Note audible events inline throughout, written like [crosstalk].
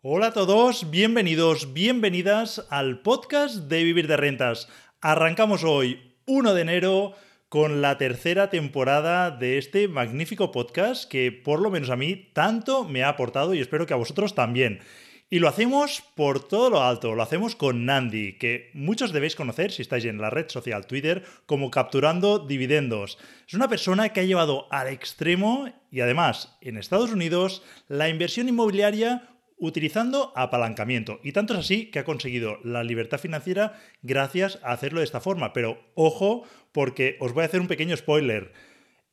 Hola a todos, bienvenidos, bienvenidas al podcast de Vivir de Rentas. Arrancamos hoy, 1 de enero, con la tercera temporada de este magnífico podcast que por lo menos a mí tanto me ha aportado y espero que a vosotros también. Y lo hacemos por todo lo alto, lo hacemos con Nandi, que muchos debéis conocer si estáis en la red social Twitter como capturando dividendos. Es una persona que ha llevado al extremo y además en Estados Unidos la inversión inmobiliaria utilizando apalancamiento. Y tanto es así que ha conseguido la libertad financiera gracias a hacerlo de esta forma. Pero ojo, porque os voy a hacer un pequeño spoiler.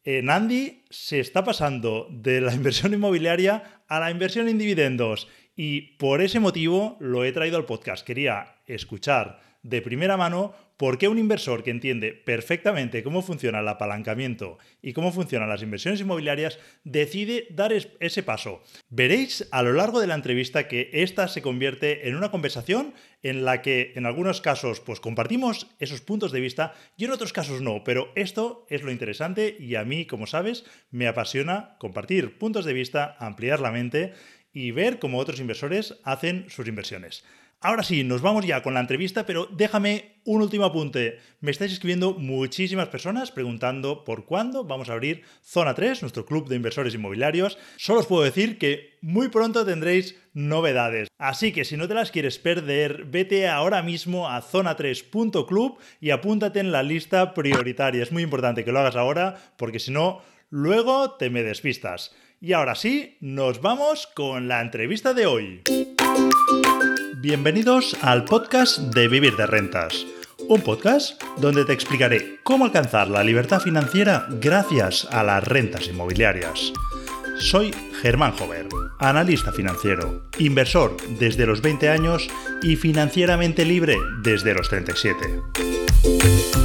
Nandi se está pasando de la [laughs] inversión inmobiliaria a la inversión en dividendos y por ese motivo lo he traído al podcast. Quería escuchar de primera mano por qué un inversor que entiende perfectamente cómo funciona el apalancamiento y cómo funcionan las inversiones inmobiliarias decide dar ese paso. Veréis a lo largo de la entrevista que esta se convierte en una conversación en la que en algunos casos pues compartimos esos puntos de vista y en otros casos no, pero esto es lo interesante y a mí, como sabes, me apasiona compartir puntos de vista, ampliar la mente y ver cómo otros inversores hacen sus inversiones. Ahora sí, nos vamos ya con la entrevista, pero déjame un último apunte. Me estáis escribiendo muchísimas personas preguntando por cuándo vamos a abrir Zona 3, nuestro club de inversores inmobiliarios. Solo os puedo decir que muy pronto tendréis novedades. Así que si no te las quieres perder, vete ahora mismo a zona3.club y apúntate en la lista prioritaria. Es muy importante que lo hagas ahora porque si no, luego te me despistas. Y ahora sí, nos vamos con la entrevista de hoy. Bienvenidos al podcast de Vivir de Rentas, un podcast donde te explicaré cómo alcanzar la libertad financiera gracias a las rentas inmobiliarias. Soy Germán Jover, analista financiero, inversor desde los 20 años y financieramente libre desde los 37.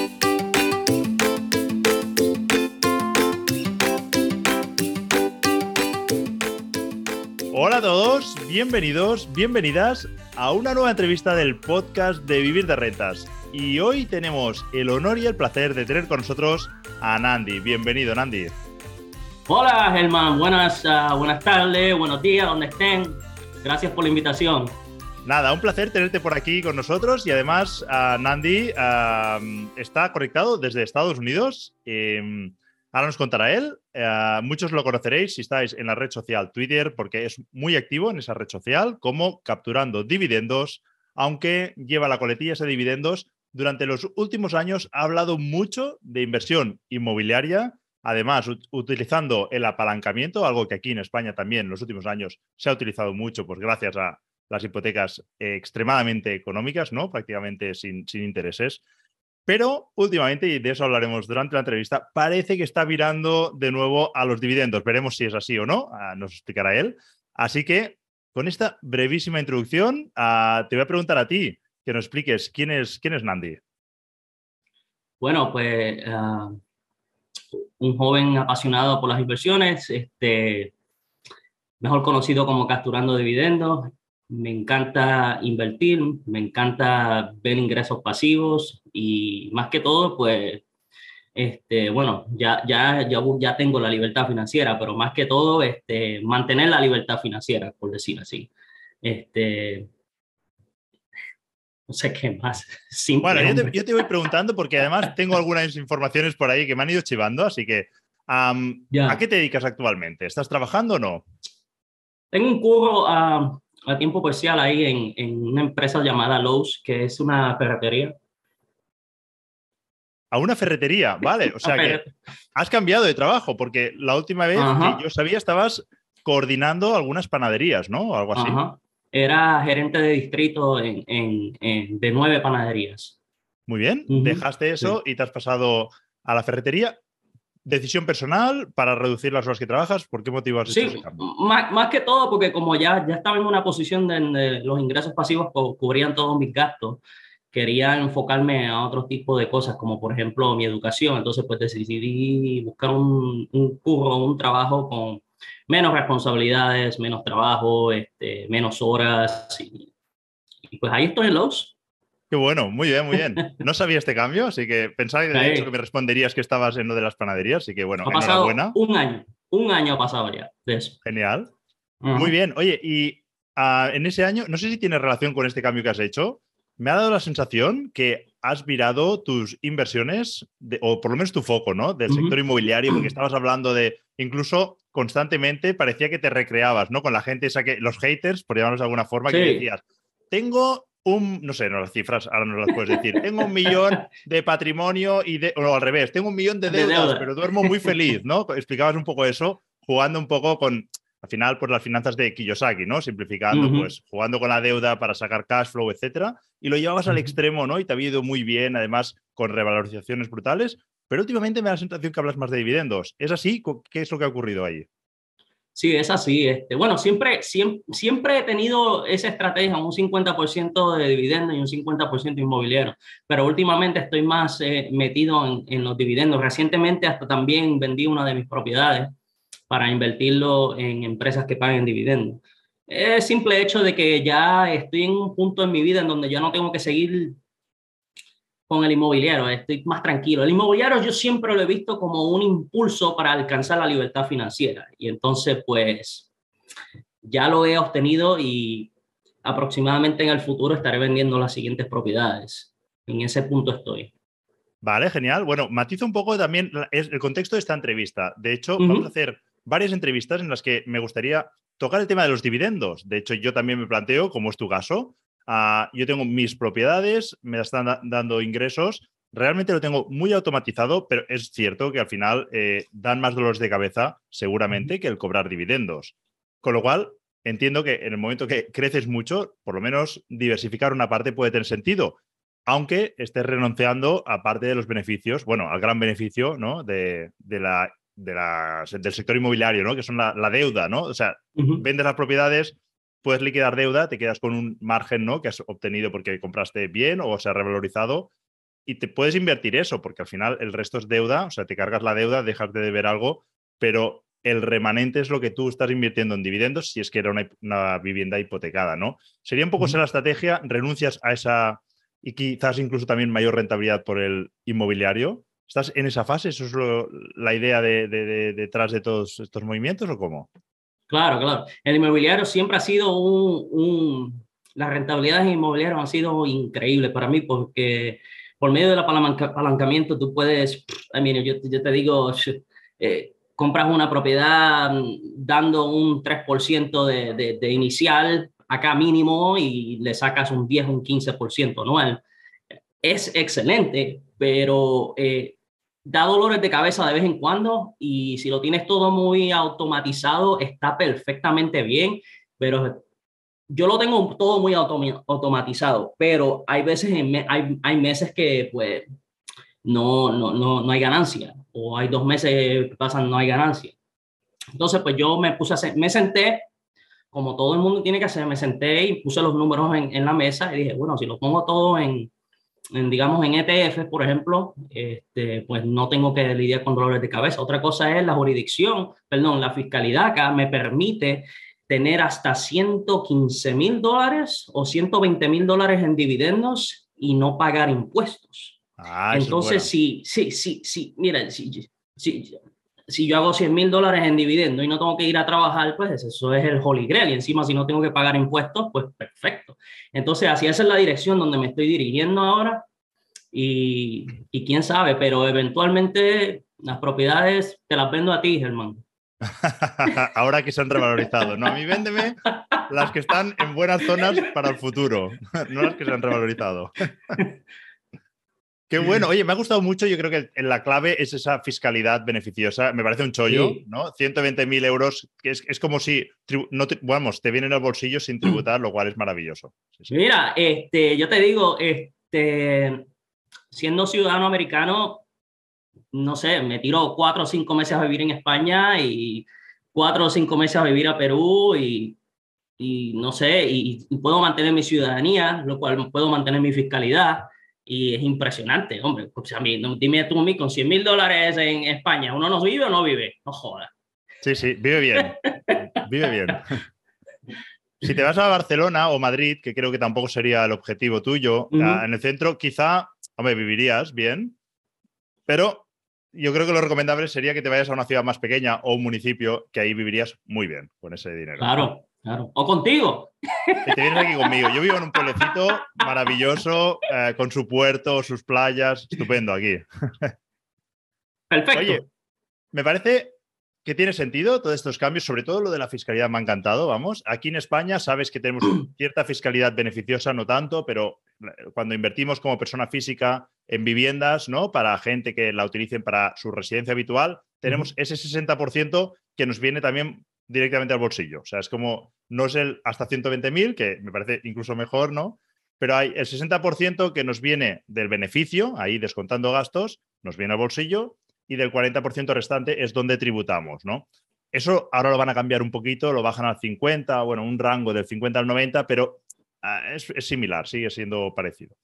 Hola a todos, bienvenidos, bienvenidas a una nueva entrevista del podcast de Vivir de Rentas. Y hoy tenemos el honor y el placer de tener con nosotros a Nandi. Bienvenido, Nandi. Hola, Germán. Buenas, uh, buenas tardes, buenos días, donde estén. Gracias por la invitación. Nada, un placer tenerte por aquí con nosotros y además uh, Nandi uh, está conectado desde Estados Unidos. Em, Ahora nos contará él. Eh, muchos lo conoceréis si estáis en la red social Twitter, porque es muy activo en esa red social, como capturando dividendos, aunque lleva la coletilla ese dividendos. Durante los últimos años ha hablado mucho de inversión inmobiliaria, además utilizando el apalancamiento, algo que aquí en España también en los últimos años se ha utilizado mucho, pues gracias a las hipotecas extremadamente económicas, ¿no? Prácticamente sin intereses. Pero últimamente, y de eso hablaremos durante la entrevista, parece que está virando de nuevo a los dividendos. Veremos si es así o no, ah, nos explicará él. Así que, con esta brevísima introducción, ah, te voy a preguntar a ti que nos expliques quién es, quién es Nandi. Bueno, pues ah, un joven apasionado por las inversiones, este, mejor conocido como capturando dividendos, me encanta invertir, me encanta ver ingresos pasivos y más que todo, pues, este, bueno, ya, ya, ya, ya tengo la libertad financiera, pero más que todo, este, mantener la libertad financiera, por decir así. Este, no sé qué más. [laughs] Bueno, yo te, yo te, voy preguntando porque además [laughs] tengo algunas informaciones por ahí que me han ido chivando, así que, ¿a qué te dedicas actualmente? ¿Estás trabajando o no? Tengo un curro a a tiempo parcial ahí en, en una empresa llamada Lowe's, que es una ferretería. A una ferretería, vale. [laughs] O sea que has cambiado de trabajo, porque la última vez que yo sabía estabas coordinando algunas panaderías, ¿no? O algo así. Era gerente de distrito en, en, de nueve panaderías. Muy bien, dejaste eso y te has pasado a la ferretería. ¿Decisión personal para reducir las horas que trabajas? ¿Por qué motivo has sí, ese cambio? Más, más, que todo porque como ya, ya estaba en una posición donde los ingresos pasivos cubrían todos mis gastos, quería enfocarme a otro tipo de cosas, como por ejemplo mi educación. Entonces, pues decidí buscar un, un curro, un trabajo con menos responsabilidades, menos trabajo, este, menos horas. Y, pues ahí estoy en los. Qué bueno, muy bien, muy bien. [laughs] No sabía este cambio, así que pensaba de hecho que me responderías que estabas en lo de las panaderías, así que bueno, ha pasado Un año, un año ha pasado ya de eso. Genial. Muy bien. Oye, y ah, en ese año, no sé si tiene relación con este cambio que has hecho, me ha dado la sensación que has virado tus inversiones, o por lo menos tu foco, ¿no? Del sector inmobiliario, porque [clears throat] estabas hablando de, incluso constantemente parecía que te recreabas, ¿no? Con la gente esa que, los haters, por llamarlos de alguna forma, que decías, tengo un, no sé, no las cifras, ahora no las puedes decir, tengo un millón de patrimonio y de, o al revés, tengo un millón de deudas, pero duermo muy feliz, ¿no? Explicabas un poco eso, jugando un poco con, al final, pues las finanzas de Kiyosaki, ¿no? Simplificando, pues jugando con la deuda para sacar cash flow, etcétera. Y lo llevabas al extremo, ¿no? Y te ha ido muy bien, además, con revalorizaciones brutales. Pero últimamente me da la sensación que hablas más de dividendos. ¿Es así? ¿Qué es lo que ha ocurrido ahí? Sí, es así. Este, bueno, siempre, siempre, he tenido esa estrategia, un 50% de dividendos y un 50% inmobiliario, pero últimamente estoy más eh, metido en, en, los dividendos. Recientemente hasta también vendí una de mis propiedades para invertirlo en empresas que paguen dividendos. Es simple hecho de que ya estoy en un punto en mi vida en donde ya no tengo que seguir con el inmobiliario, estoy más tranquilo. El inmobiliario yo siempre lo he visto como un impulso para alcanzar la libertad financiera y entonces pues ya lo he obtenido y aproximadamente en el futuro estaré vendiendo las siguientes propiedades. En ese punto estoy. Vale, genial. Bueno, matizo un poco también el contexto de esta entrevista. De hecho, vamos a hacer varias entrevistas en las que me gustaría tocar el tema de los dividendos. De hecho, yo también me planteo, como es tu caso, ah, yo tengo mis propiedades, me están dando ingresos, realmente lo tengo muy automatizado, pero es cierto que al final eh, dan más dolores de cabeza seguramente que el cobrar dividendos. Con lo cual, entiendo que en el momento que creces mucho, por lo menos diversificar una parte puede tener sentido, aunque estés renunciando a parte de los beneficios, bueno, al gran beneficio ¿no? de, de la del sector inmobiliario, ¿no? Que son la, deuda, ¿no? O sea, vendes las propiedades, puedes liquidar deuda, te quedas con un margen, ¿no? Que has obtenido porque compraste bien o se ha revalorizado y te puedes invertir eso, porque al final el resto es deuda, o sea, te cargas la deuda, dejas de deber algo, pero el remanente es lo que tú estás invirtiendo en dividendos si es que era una, vivienda hipotecada, ¿no? Sería un poco esa la estrategia, renuncias a esa y quizás incluso también mayor rentabilidad por el inmobiliario ¿Estás en esa fase? ¿Eso es la idea de, detrás de todos estos movimientos o cómo? Claro, claro. El inmobiliario siempre ha sido un... Las rentabilidades inmobiliarias han sido increíbles para mí porque por medio del apalancamiento tú puedes, I yo, yo, te digo, eh, compras una propiedad mm, dando un 3% de, de, inicial acá mínimo y le sacas un 10, un 15% anual. Es excelente, pero eh, da dolores de cabeza de vez en cuando y si lo tienes todo muy automatizado está perfectamente bien, pero yo lo tengo todo muy automatizado, pero hay veces, hay, hay meses que pues no, no, no, no hay ganancia o hay dos meses que pasan no hay ganancia. Entonces pues yo me puse a me senté como todo el mundo tiene que hacer, me senté y puse los números en, en la mesa y dije, bueno, si lo pongo todo en, digamos, en ETF, por ejemplo, este, pues no tengo que lidiar con dolores de cabeza. Otra cosa es la jurisdicción, perdón, la fiscalidad acá me permite tener hasta 115 mil dólares o 120 mil dólares en dividendos y no pagar impuestos. Ah, Entonces, sí, sí, sí, sí, mira, si, si, si yo hago 100 mil dólares en dividendo y no tengo que ir a trabajar, pues eso es el holy grail. Y encima, si no tengo que pagar impuestos, pues perfecto. Entonces, así esa es la dirección donde me estoy dirigiendo ahora. Y, y quién sabe, pero eventualmente las propiedades te las vendo a ti, Germán. [laughs] ahora que se han revalorizado. No, a mí véndeme las que están en buenas zonas para el futuro, [laughs] no las que se han revalorizado. [laughs] Qué bueno. Oye, me ha gustado mucho. Yo creo que la clave es esa fiscalidad beneficiosa. Me parece un chollo, ¿no? 120 mil euros, que es, como si, no te, vamos, te vienen al bolsillo sin tributar, lo cual es maravilloso. Mira, este, yo te digo, este, siendo ciudadano americano, no sé, me tiro cuatro o cinco meses a vivir en España y cuatro o cinco meses a vivir a Perú y y no sé, y, puedo mantener mi ciudadanía, lo cual puedo mantener mi fiscalidad. Y es impresionante, hombre. O sea, a mí, dime tú a mí, con 100 mil dólares en España, ¿uno no vive o no vive? No jodas. Sí, sí, vive bien. vive bien. [laughs] Si te vas a Barcelona o Madrid, que creo que tampoco sería el objetivo tuyo, en el centro quizá, hombre, vivirías bien, pero yo creo que lo recomendable sería que te vayas a una ciudad más pequeña o un municipio que ahí vivirías muy bien con ese dinero. Claro, claro. O contigo. te vienes aquí conmigo. Yo vivo en un pueblecito maravilloso, eh, con su puerto, sus playas, estupendo aquí. Perfecto. Oye, me parece que tiene sentido todos estos cambios, sobre todo lo de la fiscalidad me ha encantado, vamos. Aquí en España sabes que tenemos [clears throat] cierta fiscalidad beneficiosa, no tanto, pero eh, cuando invertimos como persona física en viviendas, ¿no? Para gente que la utilicen para su residencia habitual, tenemos ese 60% que nos viene también directamente al bolsillo. O sea, es como, no es el hasta 120.000, que me parece incluso mejor, ¿no? Pero hay el 60% que nos viene del beneficio, ahí descontando gastos, nos viene al bolsillo, y del 40% restante es donde tributamos, ¿no? Eso ahora lo van a cambiar un poquito, lo bajan al 50, bueno, un rango del 50 al 90, pero ah, es, similar, sigue siendo parecido.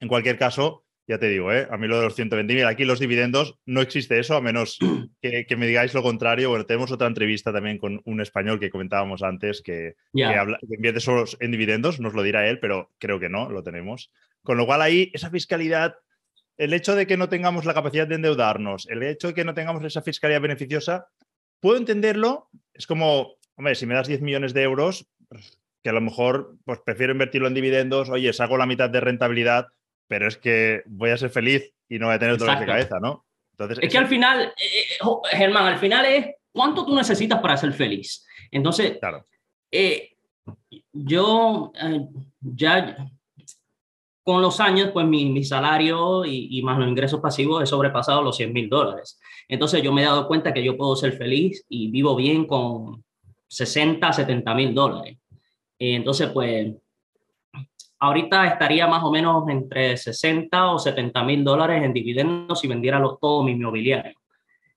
En cualquier caso, ya te digo, ¿eh? a mí lo de los 120.000, aquí los dividendos no existe eso, a menos [clears throat] que, me digáis lo contrario. Bueno, tenemos otra entrevista también con un español que comentábamos antes que, habla, que invierte solo en dividendos, nos lo dirá él, pero creo que no, lo tenemos. Con lo cual ahí esa fiscalidad el hecho de que no tengamos la capacidad de endeudarnos, el hecho de que no tengamos esa fiscalidad beneficiosa, puedo entenderlo. Es como, hombre, si me das 10 millones de euros, que a lo mejor pues, prefiero invertirlo en dividendos, oye, saco la mitad de rentabilidad, pero es que voy a ser feliz y no voy a tener dolor de cabeza, ¿no? Entonces, es que al final, eh, eh, Germán, al final es cuánto tú necesitas para ser feliz. Entonces, claro. Eh, yo ya con los años, pues mi, salario y, más los ingresos pasivos he sobrepasado los 100 mil dólares. Entonces yo me he dado cuenta que yo puedo ser feliz y vivo bien con 60, 70 mil dólares. Entonces, pues, ahorita estaría más o menos entre 60 o 70 mil dólares en dividendos si vendiera todo mi inmobiliario,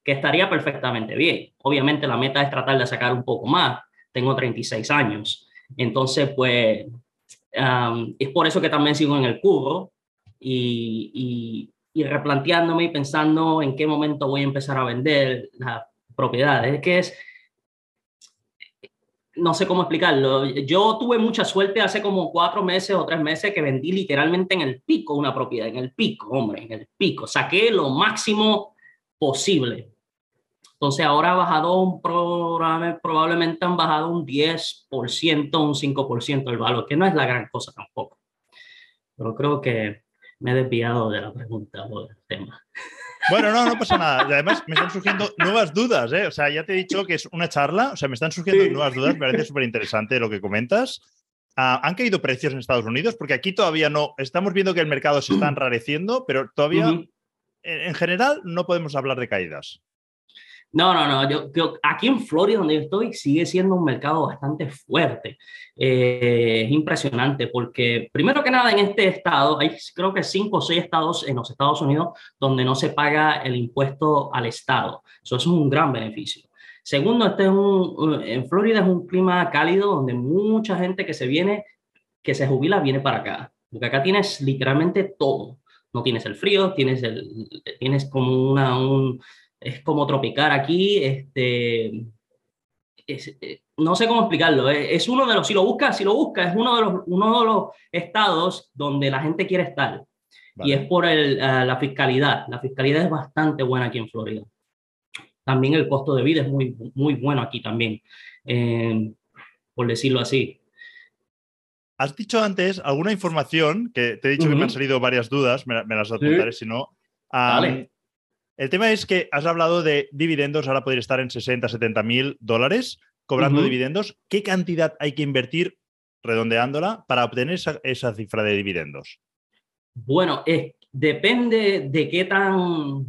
que estaría perfectamente bien. Obviamente la meta es tratar de sacar un poco más. Tengo 36 años. Entonces, pues, es por eso que también sigo en el curro y, y, replanteándome y pensando en qué momento voy a empezar a vender las propiedades. Es que es, no sé cómo explicarlo. Yo tuve mucha suerte hace como cuatro meses o tres meses que vendí literalmente en el pico una propiedad, en el pico, hombre, en el pico. Saqué lo máximo posible. Entonces ahora ha bajado un programa, probablemente han bajado un 10%, un 5% el valor, que no es la gran cosa tampoco. Pero creo que me he desviado de la pregunta o del tema. Bueno, no, no pasa nada. Y además me están surgiendo nuevas dudas, ¿eh? O sea, ya te he dicho que es una charla, o sea, me están surgiendo nuevas dudas, me parece súper interesante lo que comentas. Ah, ¿Han caído precios en Estados Unidos? Porque aquí todavía no, estamos viendo que el mercado se está [clears throat] enrareciendo, pero todavía, en general, no podemos hablar de caídas. No, no, no. Yo, aquí en Florida, donde yo estoy, sigue siendo un mercado bastante fuerte. Eh, es impresionante porque, primero que nada, en este estado, hay creo que cinco o seis estados en los Estados Unidos donde no se paga el impuesto al estado. Eso es un gran beneficio. Segundo, este es un, en Florida es un clima cálido donde mucha gente que se viene, que se jubila, viene para acá. Porque acá tienes literalmente todo. No tienes el frío, tienes, el, tienes como un, es como tropicar aquí, este, eh, no sé cómo explicarlo, eh, es uno de los, si lo buscas, si lo buscas, es uno de los, uno de los estados donde la gente quiere estar. Y es por el, eh, la fiscalidad. La fiscalidad es bastante buena aquí en Florida. También el costo de vida es muy, muy bueno aquí también, por decirlo así. Has dicho antes alguna información que te he dicho que me han salido varias dudas, me, las apuntaré si no. vale. El tema es que has hablado de dividendos, ahora podría estar en 60, 70 mil dólares cobrando dividendos. ¿Qué cantidad hay que invertir, redondeándola, para obtener esa, cifra de dividendos? Bueno, depende de qué tan,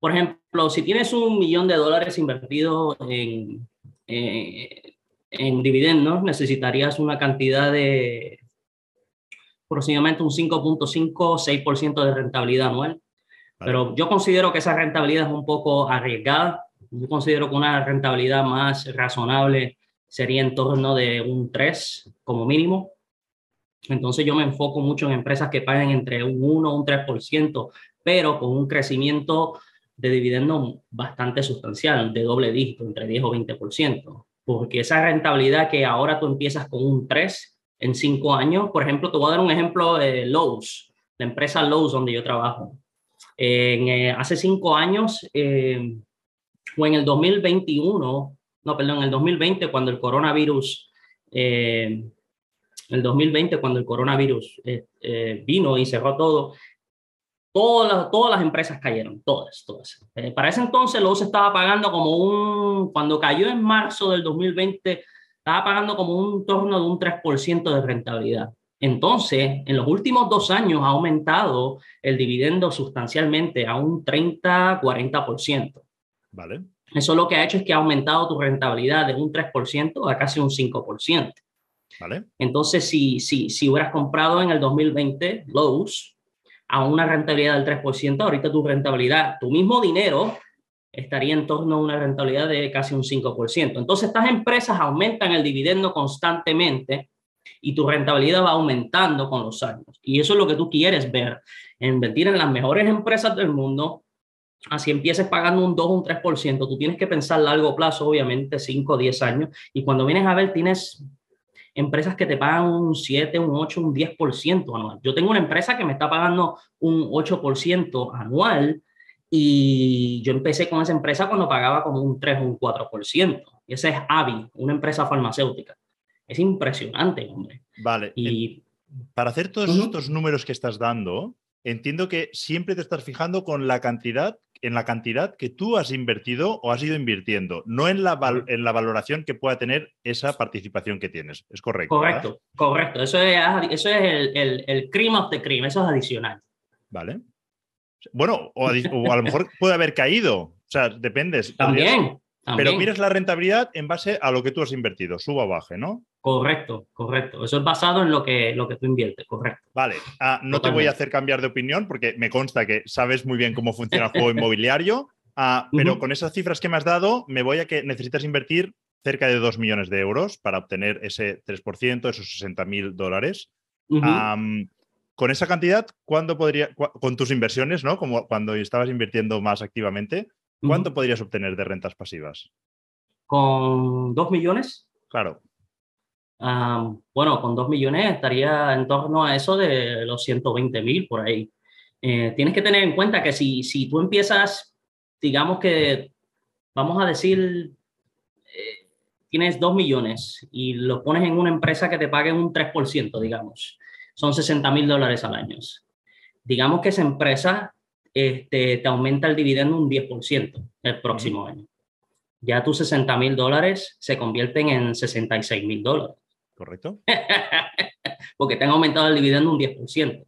por ejemplo, si tienes un millón de dólares invertido en, eh, en dividendos, necesitarías una cantidad de aproximadamente un 5.5, 6% de rentabilidad anual. Pero yo considero que esa rentabilidad es un poco arriesgada. Yo considero que una rentabilidad más razonable sería en torno de un 3 como mínimo. Entonces yo me enfoco mucho en empresas que pagan entre un 1 o un 3%, pero con un crecimiento de dividendo bastante sustancial, de doble dígito, entre 10 o 20%, porque esa rentabilidad que ahora tú empiezas con un 3 en 5 años, por ejemplo, te voy a dar un ejemplo de Lowe's, la empresa Lowe's donde yo trabajo. En, eh, hace 5 años, eh, o en el 2021, no, perdón, en el 2020, cuando el coronavirus, eh, el 2020, cuando el coronavirus eh, vino y cerró todo, Todas las, todas las empresas cayeron, todas, todas. Eh, para ese entonces se estaba pagando como un, cuando cayó en marzo del 2020, estaba pagando como un torno de un 3% de rentabilidad. Entonces, en los últimos dos años ha aumentado el dividendo sustancialmente a un 30-40%. Vale. Eso lo que ha hecho es que ha aumentado tu rentabilidad de un 3% a casi un 5%. Vale. Entonces, si, si, si hubieras comprado en el 2020 Lowe's, a una rentabilidad del 3%, ahorita tu rentabilidad, tu mismo dinero, estaría en torno a una rentabilidad de casi un 5%. Entonces, estas empresas aumentan el dividendo constantemente y tu rentabilidad va aumentando con los años. Y eso es lo que tú quieres ver, invertir en las mejores empresas del mundo. Así empieces pagando un 2 o un 3%, tú tienes que pensar largo plazo, obviamente, 5 o 10 años. Y cuando vienes a ver, tienes empresas que te pagan un 7, un 8, un 10% anual. Yo tengo una empresa que me está pagando un 8% anual y yo empecé con esa empresa cuando pagaba como un 3 o un 4%. Y esa es Avi, una empresa farmacéutica. Es impresionante, hombre. Vale. Y para hacer todos estos números que estás dando, entiendo que siempre te estás fijando con la cantidad en la cantidad que tú has invertido o has ido invirtiendo, no en la, en la valoración que pueda tener esa participación que tienes. ¿Es correcto? Correcto, correcto. Eso es, eso es el, el, el cream of the cream, eso es adicional. Vale. Bueno, o a, lo mejor puede haber caído. O sea, depende. También. Pero miras la rentabilidad en base a lo que tú has invertido, suba o baje, ¿no? Correcto, correcto. Eso es basado en lo que, lo que tú inviertes, correcto. Vale, ah, no te voy a hacer cambiar de opinión porque me consta que sabes muy bien cómo funciona el juego [laughs] inmobiliario, ah, pero con esas cifras que me has dado, me voy a que necesitas invertir cerca de 2 millones de euros para obtener ese 3%, esos 60 mil dólares. con esa cantidad, ¿cuándo podría, con tus inversiones, ¿no? Como cuando estabas invirtiendo más activamente, ¿Cuánto podrías obtener de rentas pasivas? ¿Con 2 millones? Claro. bueno, con 2 millones estaría en torno a eso de los 120 mil por ahí. Eh, tienes que tener en cuenta que si, si tú empiezas, digamos que, vamos a decir, eh, tienes 2 millones y lo pones en una empresa que te pague un 3%, digamos, son 60 mil dólares al año. Digamos que esa empresa este, te aumenta el dividendo un 10% el próximo año. Ya tus 60 mil dólares se convierten en 66 mil dólares. Correcto. [laughs] Porque te han aumentado el dividendo un 10%.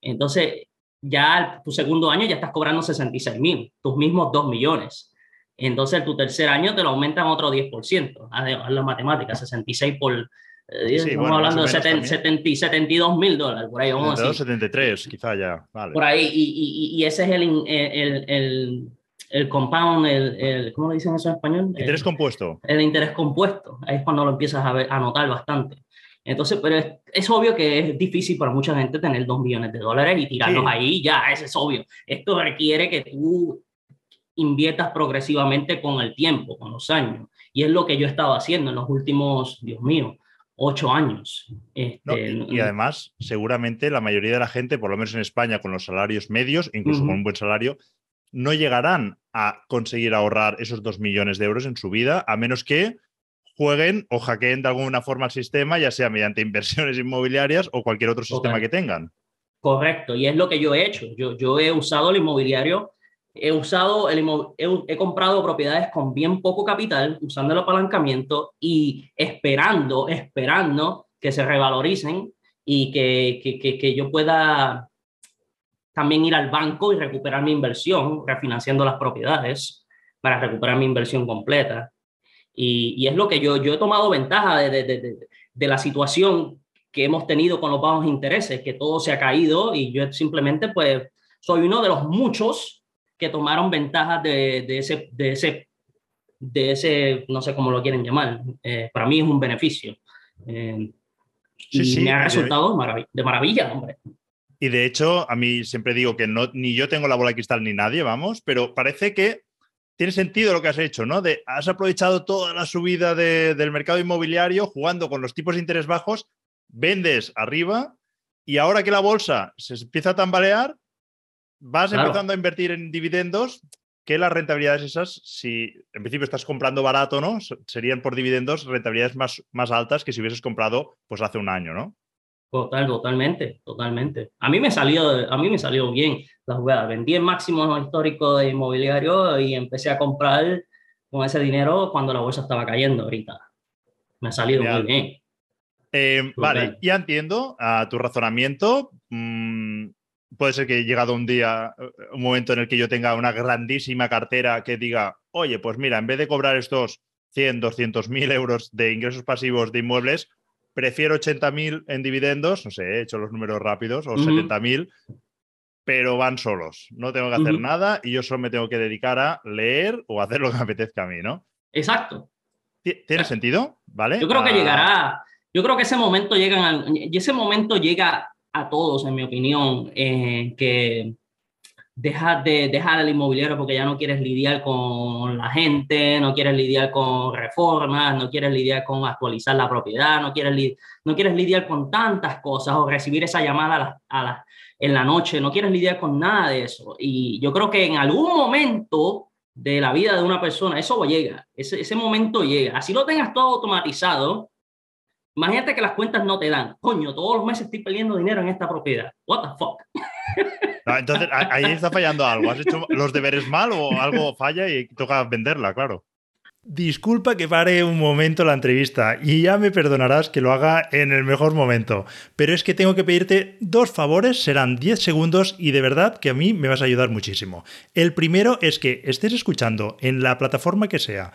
Entonces, ya tu segundo año ya estás cobrando 66 mil, tus mismos 2 millones. Entonces, tu tercer año te lo aumentan otro 10%. Haz la matemática, 66 por estamos hablando de 72 mil dólares, por ahí. 73, quizá ya. Por ahí, y, y, ese es el, el, el, el compound, el, ¿cómo le dicen eso en español? Interés compuesto. El interés compuesto, ahí es cuando lo empiezas a, ver, a notar bastante. Entonces, pero es, obvio que es difícil para mucha gente tener 2 millones de dólares y tirarlos ahí, ya, eso es obvio. Esto requiere que tú inviertas progresivamente con el tiempo, con los años. Y es lo que yo he estado haciendo en los últimos, Dios mío, ocho años. Este, y, además, seguramente la mayoría de la gente, por lo menos en España, con los salarios medios, incluso con un buen salario, no llegarán a conseguir ahorrar esos dos millones de euros en su vida, a menos que jueguen o hackeen de alguna forma el sistema, ya sea mediante [laughs] inversiones inmobiliarias o cualquier otro sistema que tengan. Correcto, y es lo que yo he hecho. Yo, yo he usado el inmobiliario he usado, el, he, comprado propiedades con bien poco capital, usando el apalancamiento y esperando, esperando que se revaloricen y que, que, que, yo pueda también ir al banco y recuperar mi inversión, refinanciando las propiedades para recuperar mi inversión completa. Y, y es lo que yo, yo he tomado ventaja de, de, de, de, la situación que hemos tenido con los bajos intereses, que todo se ha caído y yo simplemente pues soy uno de los muchos que tomaron ventaja de, ese, de, ese, de ese, no sé cómo lo quieren llamar, eh, para mí es un beneficio. Eh, y me ha resultado de maravilla, hombre. Y de hecho, a mí siempre digo que no, ni yo tengo la bola de cristal ni nadie, vamos, pero parece que tiene sentido lo que has hecho, ¿no? De has aprovechado toda la subida del mercado inmobiliario jugando con los tipos de interés bajos, vendes arriba y ahora que la bolsa se empieza a tambalear, vas empezando a invertir en dividendos que las rentabilidades esas, si en principio estás comprando barato, ¿no? Serían por dividendos rentabilidades más, más altas que si hubieses comprado pues hace un año, ¿no? Total, totalmente, totalmente. A mí me salió, a mí me salió bien la jugada. Vendí el máximo histórico de inmobiliario y empecé a comprar con ese dinero cuando la bolsa estaba cayendo ahorita. Me ha salido muy bien. Eh, vale, ya entiendo a tu razonamiento. Mm, puede ser que llegado un día, un momento en el que yo tenga una grandísima cartera que diga, oye, pues mira, en vez de cobrar estos 100, 200 mil euros de ingresos pasivos de inmuebles, prefiero 80 mil en dividendos, no sé, he hecho los números rápidos, o 70 mil, pero van solos. No tengo que hacer nada y yo solo me tengo que dedicar a leer o hacer lo que me apetezca a mí, ¿no? Exacto. ¿Tiene sentido? ¿Vale? Yo creo que ah. llegará, yo creo que ese momento llega, y ese momento llega a todos, en mi opinión, eh, que dejar de dejar el inmobiliario porque ya no quieres lidiar con la gente, no quieres lidiar con reformas, no quieres lidiar con actualizar la propiedad, no quieres, no quieres lidiar con tantas cosas o recibir esa llamada a en la noche, no quieres lidiar con nada de eso. Y yo creo que en algún momento de la vida de una persona eso llega, ese, ese momento llega. Así lo tengas todo automatizado, Imagínate que las cuentas no te dan. Coño, todos los meses estoy perdiendo dinero en esta propiedad. What the fuck? entonces, ahí está fallando algo. ¿Has hecho los deberes mal o algo falla y toca venderla, claro? Disculpa que pare un momento la entrevista y ya me perdonarás que lo haga en el mejor momento, pero es que tengo que pedirte dos favores, serán 10 segundos y de verdad que a mí me vas a ayudar muchísimo. El primero es que estés escuchando en la plataforma que sea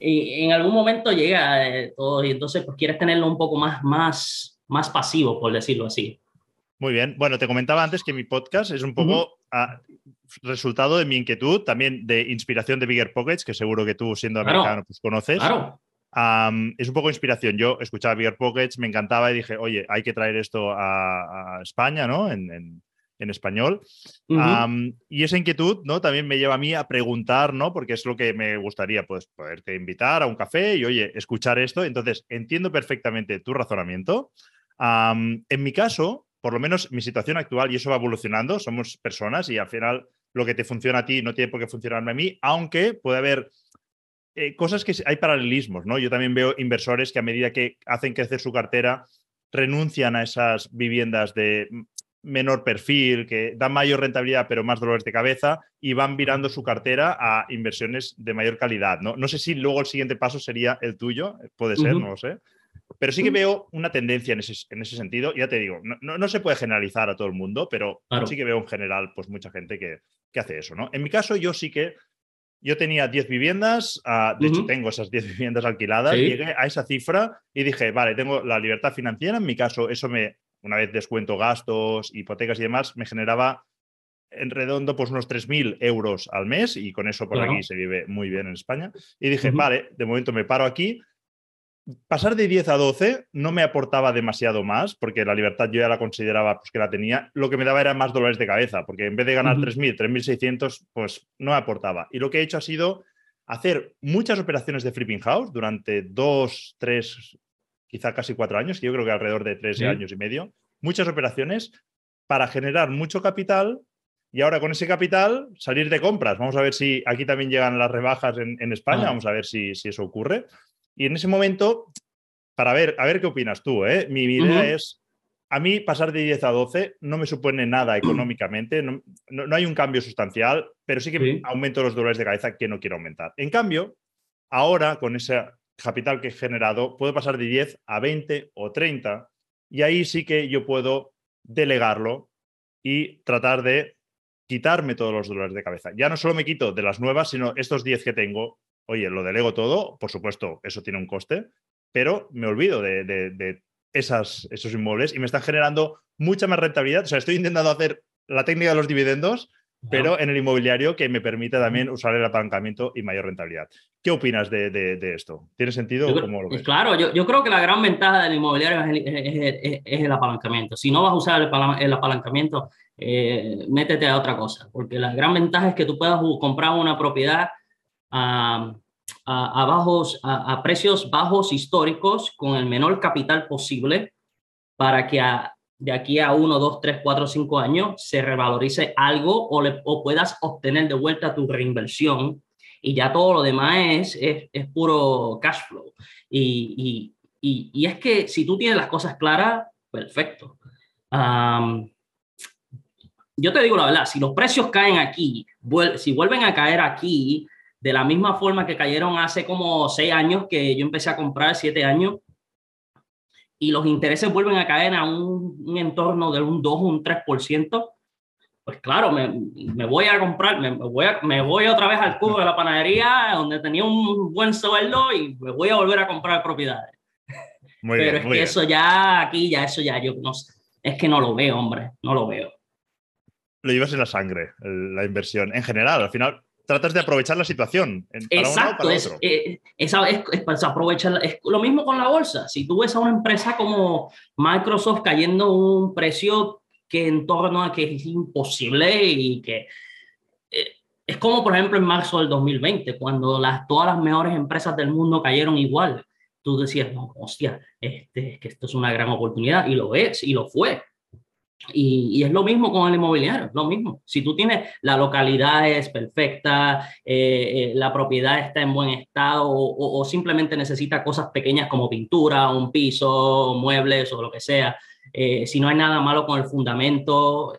y en algún momento llega eh, todo y entonces pues quieres tenerlo un poco más, más, más pasivo, por decirlo así. Muy bien. Bueno, te comentaba antes que mi podcast es un poco resultado de mi inquietud, también de inspiración de Bigger Pockets, que seguro que tú siendo americano pues conoces. Claro. es un poco inspiración. Yo escuchaba Bigger Pockets, me encantaba y dije, oye, hay que traer esto a, España, ¿no? en, en español. y esa inquietud, ¿no? También me lleva a mí a preguntar, ¿no? Porque es lo que me gustaría, pues, poderte invitar a un café y, oye, escuchar esto. Entonces, entiendo perfectamente tu razonamiento. en mi caso, por lo menos mi situación actual, y eso va evolucionando, somos personas y al final lo que te funciona a ti no tiene por qué funcionarme a mí, aunque puede haber eh, cosas que hay paralelismos, ¿no? Yo también veo inversores que a medida que hacen crecer su cartera, renuncian a esas viviendas de menor perfil, que dan mayor rentabilidad pero más dolores de cabeza y van virando su cartera a inversiones de mayor calidad. No, no sé si luego el siguiente paso sería el tuyo, puede ser, no lo sé. Pero sí que veo una tendencia en ese, en ese sentido. Ya te digo, no, no, se puede generalizar a todo el mundo, pero sí que veo en general pues mucha gente que, que, hace eso. ¿no? En mi caso, yo sí que yo tenía 10 viviendas, ah, de hecho tengo esas 10 [laughs] viviendas alquiladas, llegué a esa cifra y dije, vale, tengo la libertad financiera, en mi caso eso me una vez descuento gastos, hipotecas y demás, me generaba en redondo pues unos 3.000 euros al mes y con eso por aquí se vive muy bien en España. Y dije, vale, de momento me paro aquí. Pasar de 10 a 12 no me aportaba demasiado más, porque la libertad yo ya la consideraba pues, que la tenía. Lo que me daba era más dolores de cabeza, porque en vez de ganar 3.000, 3.600, pues no me aportaba. Y lo que he hecho ha sido hacer muchas operaciones de flipping house durante dos, tres, quizá casi cuatro años, yo creo que alrededor de tres años y medio, muchas operaciones para generar mucho capital y ahora con ese capital salir de compras. Vamos a ver si aquí también llegan las rebajas en, España, vamos a ver si, si, eso ocurre. Y en ese momento, para ver, a ver qué opinas tú, ¿eh? mi idea es, a mí pasar de 10 a 12 no me supone nada [clears throat] económicamente, no, no, hay un cambio sustancial, pero sí que aumento los dolores de cabeza que no quiero aumentar. En cambio, ahora con ese capital que he generado, puedo pasar de 10 a 20 o 30 y ahí sí que yo puedo delegarlo y tratar de quitarme todos los dolores de cabeza. Ya no solo me quito de las nuevas, sino estos 10 que tengo, oye, lo delego todo, por supuesto, eso tiene un coste, pero me olvido de, esas, esos inmuebles y me están generando mucha más rentabilidad. O sea, estoy intentando hacer la técnica de los dividendos, pero en el inmobiliario que me permite también usar el apalancamiento y mayor rentabilidad. ¿Qué opinas de, esto? ¿Tiene sentido? Claro, yo, creo que la gran ventaja del inmobiliario es el, apalancamiento. Si no vas a usar el, apalancamiento, eh, métete a otra cosa, porque la gran ventaja es que tú puedas comprar una propiedad a, bajos, a, precios bajos históricos con el menor capital posible para que de aquí a uno, dos, tres, cuatro, cinco años se revalorice algo o, le, puedas obtener de vuelta tu reinversión y ya todo lo demás es, es, puro cash flow. Y, y, y, es que si tú tienes las cosas claras, perfecto yo te digo la verdad, si los precios caen aquí, si vuelven a caer aquí, de la misma forma que cayeron hace como seis años que yo empecé a comprar, siete años, y los intereses vuelven a caer a un, entorno de un 2 o un 3%, pues claro, me, me voy a comprar, me, voy me voy otra vez al cubo de la panadería donde tenía un buen sueldo y me voy a volver a comprar propiedades. Pero es que eso ya, aquí ya, eso ya, yo no sé, es que no lo veo, hombre, no lo veo lo llevas en la sangre, la inversión. En general, al final tratas de aprovechar la situación. Exacto, es, eh, es, es, aprovechar, es lo mismo con la bolsa. Si tú ves a una empresa como Microsoft cayendo un precio que en torno a que es imposible y que eh, es como por ejemplo en marzo del 2020, cuando las, todas las mejores empresas del mundo cayeron igual. Tú decías, no, hostia, este, que esto es una gran oportunidad y lo es y lo fue y, es lo mismo con el inmobiliario, lo mismo. Si tú tienes la localidad es perfecta, eh, eh, la propiedad está en buen estado o, simplemente necesita cosas pequeñas como pintura, un piso, muebles o lo que sea, eh, si no hay nada malo con el fundamento,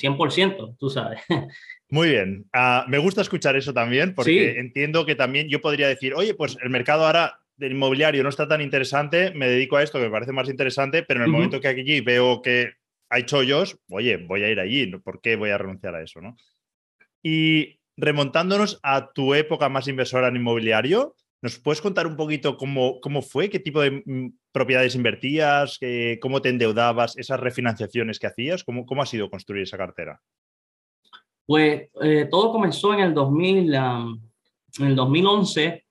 100%, tú sabes. [laughs] Muy bien. Ah, me gusta escuchar eso también porque entiendo que también yo podría decir, oye, pues el mercado ahora del inmobiliario no está tan interesante, me dedico a esto que me parece más interesante, pero en el momento que aquí veo que hay chollos, oye, voy a ir allí, ¿por qué voy a renunciar a eso? ¿no? Y remontándonos a tu época más inversora en inmobiliario, ¿nos puedes contar un poquito cómo, cómo fue, qué tipo de mm, propiedades invertías, cómo te endeudabas, esas refinanciaciones que hacías? ¿Cómo, cómo ha sido construir esa cartera? Pues eh, todo comenzó en el 2000, en el 2011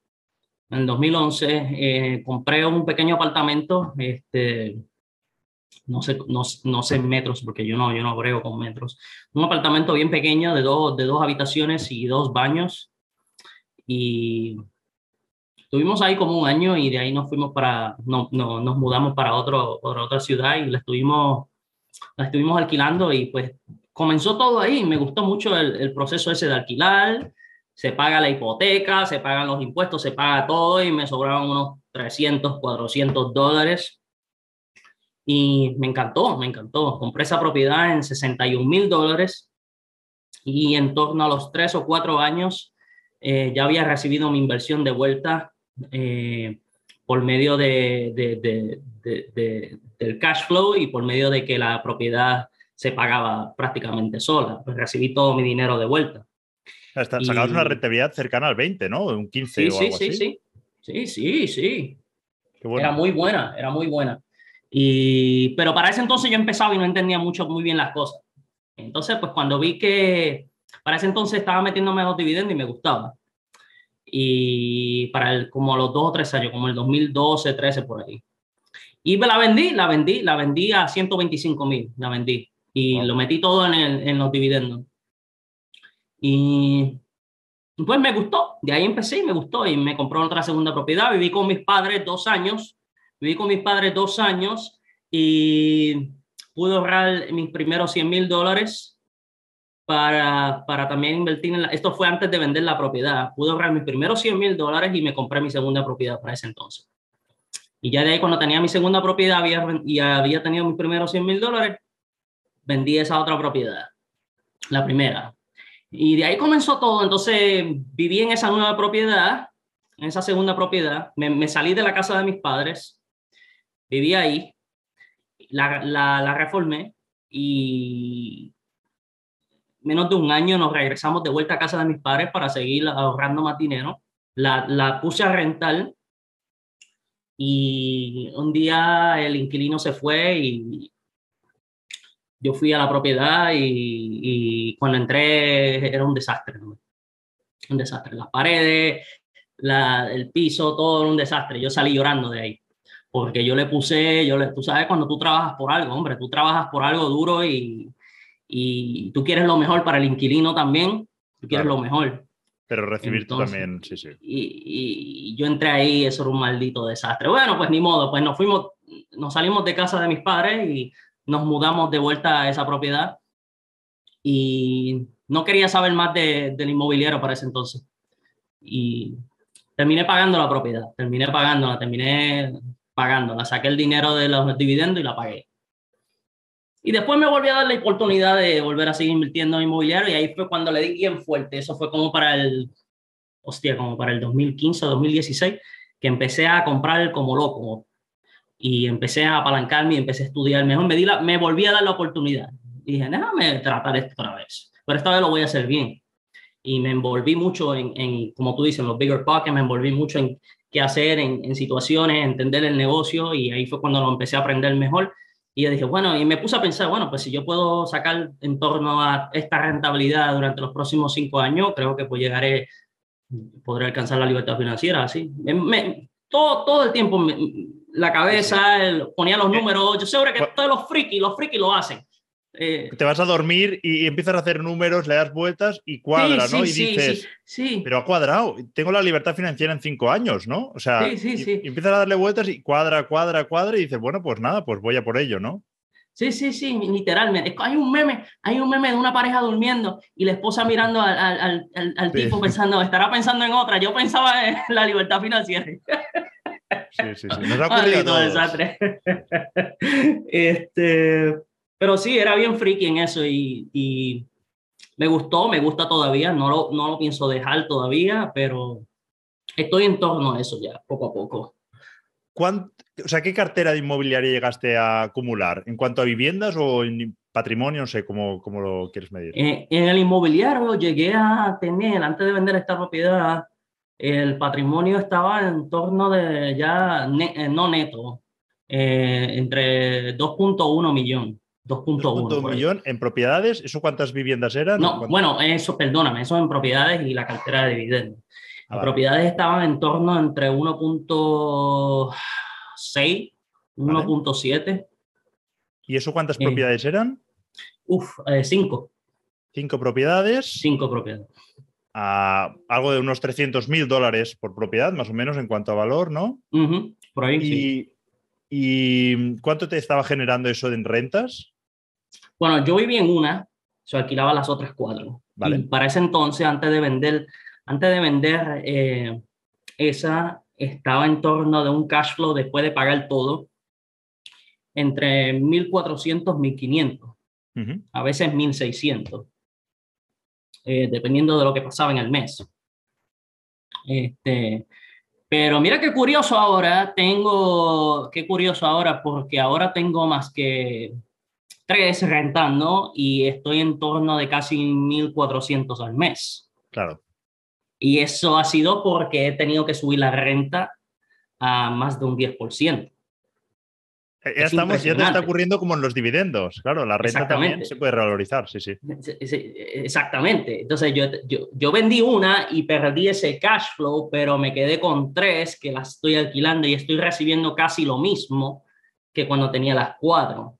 en el 2011 eh, compré un pequeño apartamento, este, no sé, no, no, sé metros, porque yo no, yo no brego con metros. Un apartamento bien pequeño de dos, de dos habitaciones y dos baños. Y estuvimos ahí como un año y de ahí nos fuimos para, no, no, nos mudamos para, otro, para otra ciudad y la estuvimos, la estuvimos alquilando y pues comenzó todo ahí. Me gustó mucho el, el proceso ese de alquilar se paga la hipoteca, se pagan los impuestos, se paga todo y me sobraron unos 300, 400 dólares. Y me encantó, me encantó. Compré esa propiedad en 61 mil dólares y en torno a los tres o cuatro años eh, ya había recibido mi inversión de vuelta eh, por medio de, de, del cash flow y por medio de que la propiedad se pagaba prácticamente sola. Pues recibí todo mi dinero de vuelta. Sacabas una rentabilidad cercana al 20, ¿no? Un 15 sí, o algo sí, así. Sí, sí, sí, sí. Era muy buena, era muy buena. Y, pero para ese entonces yo empezaba y no entendía mucho, muy bien las cosas. Entonces, pues cuando vi que para ese entonces estaba metiéndome a los dividendos y me gustaba. Y para el, como a los dos o tres años, como el 2012, 13 por ahí. Y me la vendí, la vendí, la vendí a 125 mil, la vendí. Y lo metí todo en, el, en los dividendos. Y pues me gustó, de ahí empecé y me gustó y me compró otra segunda propiedad. Viví con mis padres dos años, viví con mis padres dos años y pude ahorrar mis primeros 100 mil dólares para, para también invertir en la, esto fue antes de vender la propiedad. Pude ahorrar mis primeros 100 mil dólares y me compré mi segunda propiedad para ese entonces. Y ya de ahí cuando tenía mi segunda propiedad había, y había tenido mis primeros 100 mil dólares, vendí esa otra propiedad, la primera. Y de ahí comenzó todo. Entonces viví en esa nueva propiedad, en esa segunda propiedad. Me, salí de la casa de mis padres, viví ahí, la, la, reformé y menos de un año nos regresamos de vuelta a casa de mis padres para seguir ahorrando más dinero. La, la puse a rentar y un día el inquilino se fue y yo fui a la propiedad y, cuando entré era un desastre. Un desastre. Las paredes, el piso, todo era un desastre. Yo salí llorando de ahí. Porque yo le puse, yo le, tú sabes, cuando tú trabajas por algo, hombre, tú trabajas por algo duro y, y tú quieres lo mejor para el inquilino también, tú quieres lo mejor. Pero recibir tú también, sí, sí. Y, y, yo entré ahí, eso era un maldito desastre. Bueno, pues ni modo, pues nos fuimos, nos salimos de casa de mis padres y nos mudamos de vuelta a esa propiedad y no quería saber más de, del inmobiliario para ese entonces. Y terminé pagando la propiedad, terminé pagándola, terminé pagándola, saqué el dinero de los dividendos y la pagué. Y después me volví a dar la oportunidad de volver a seguir invirtiendo en inmobiliario y ahí fue cuando le di bien fuerte. Eso fue como para el, hostia, como para el 2015 o 2016, que empecé a comprar como loco, y empecé a apalancarme y empecé a estudiar mejor. Me, di la, me volví a dar la oportunidad. Y dije, déjame tratar esto otra vez, pero esta vez lo voy a hacer bien. Y me envolví mucho en, en como tú dices, en los bigger pockets, me envolví mucho en qué hacer, en, en, situaciones, entender el negocio y ahí fue cuando lo empecé a aprender mejor. Y yo dije, bueno, y me puse a pensar, bueno, pues si yo puedo sacar en torno a esta rentabilidad durante los próximos cinco años, creo que pues llegaré, podré alcanzar la libertad financiera, así. Me, todo, todo el tiempo me, la cabeza, ponía los números. Yo seguro que todos los frikis, los frikis lo hacen. Eh, te vas a dormir y empiezas a hacer números, le das vueltas y cuadra, ¿no? y dices, sí, pero ha cuadrado, tengo la libertad financiera en cinco años, ¿no? O sea, y, empiezas a darle vueltas y cuadra, cuadra, cuadra y dices, bueno, pues nada, pues voy a por ello, ¿no? Sí, sí, sí, literalmente. Hay un meme, hay un meme de una pareja durmiendo y la esposa mirando al, al, al, al tipo pensando, estará pensando en otra. Yo pensaba en la libertad financiera. [laughs] Sí, sí, sí. Nos ha [laughs] ocurrido desastre. [laughs] este, pero sí, era bien friki en eso y, y, me gustó, me gusta todavía. No lo, no lo pienso dejar todavía, pero estoy en torno a eso ya, poco a poco. ¿Cuánto, o sea, ¿qué cartera de inmobiliaria llegaste a acumular? ¿En cuanto a viviendas o en patrimonio? No sé cómo, cómo lo quieres medir. Eh, en el inmobiliario llegué a tener, antes de vender esta propiedad, el patrimonio estaba en torno de ya eh, no neto, eh, entre 2.1 millón. 2.1 millón en propiedades, ¿eso cuántas viviendas eran? No, bueno, eso, perdóname, eso en propiedades y la cartera de dividendos. Las ah, propiedades estaban en torno entre 1.6, 1.7. ¿Y eso cuántas eh, propiedades eran? Uf, cinco. Cinco propiedades. Cinco propiedades a algo de unos 300 mil dólares por propiedad, más o menos en cuanto a valor, ¿no? por ahí, y, sí. ¿Y cuánto te estaba generando eso en rentas? Bueno, yo vivía en una, se alquilaba las otras cuatro. Vale. para ese entonces, antes de vender, antes de vender eh, esa, estaba en torno de un cash flow después de pagar todo entre 1.400 1.500, a veces 1.600. Eh, dependiendo de lo que pasaba en el mes. Este, pero mira qué curioso ahora, tengo, qué curioso ahora, porque ahora tengo más que tres rentando y estoy en torno de casi 1.400 al mes. Claro. Y eso ha sido porque he tenido que subir la renta a más de un 10%. Eh, ya, estamos, ya te está ocurriendo como en los dividendos, claro, la renta también se puede revalorizar, sí, sí. Exactamente. Entonces yo, yo, yo, vendí una y perdí ese cash flow, pero me quedé con tres que las estoy alquilando y estoy recibiendo casi lo mismo que cuando tenía las cuatro.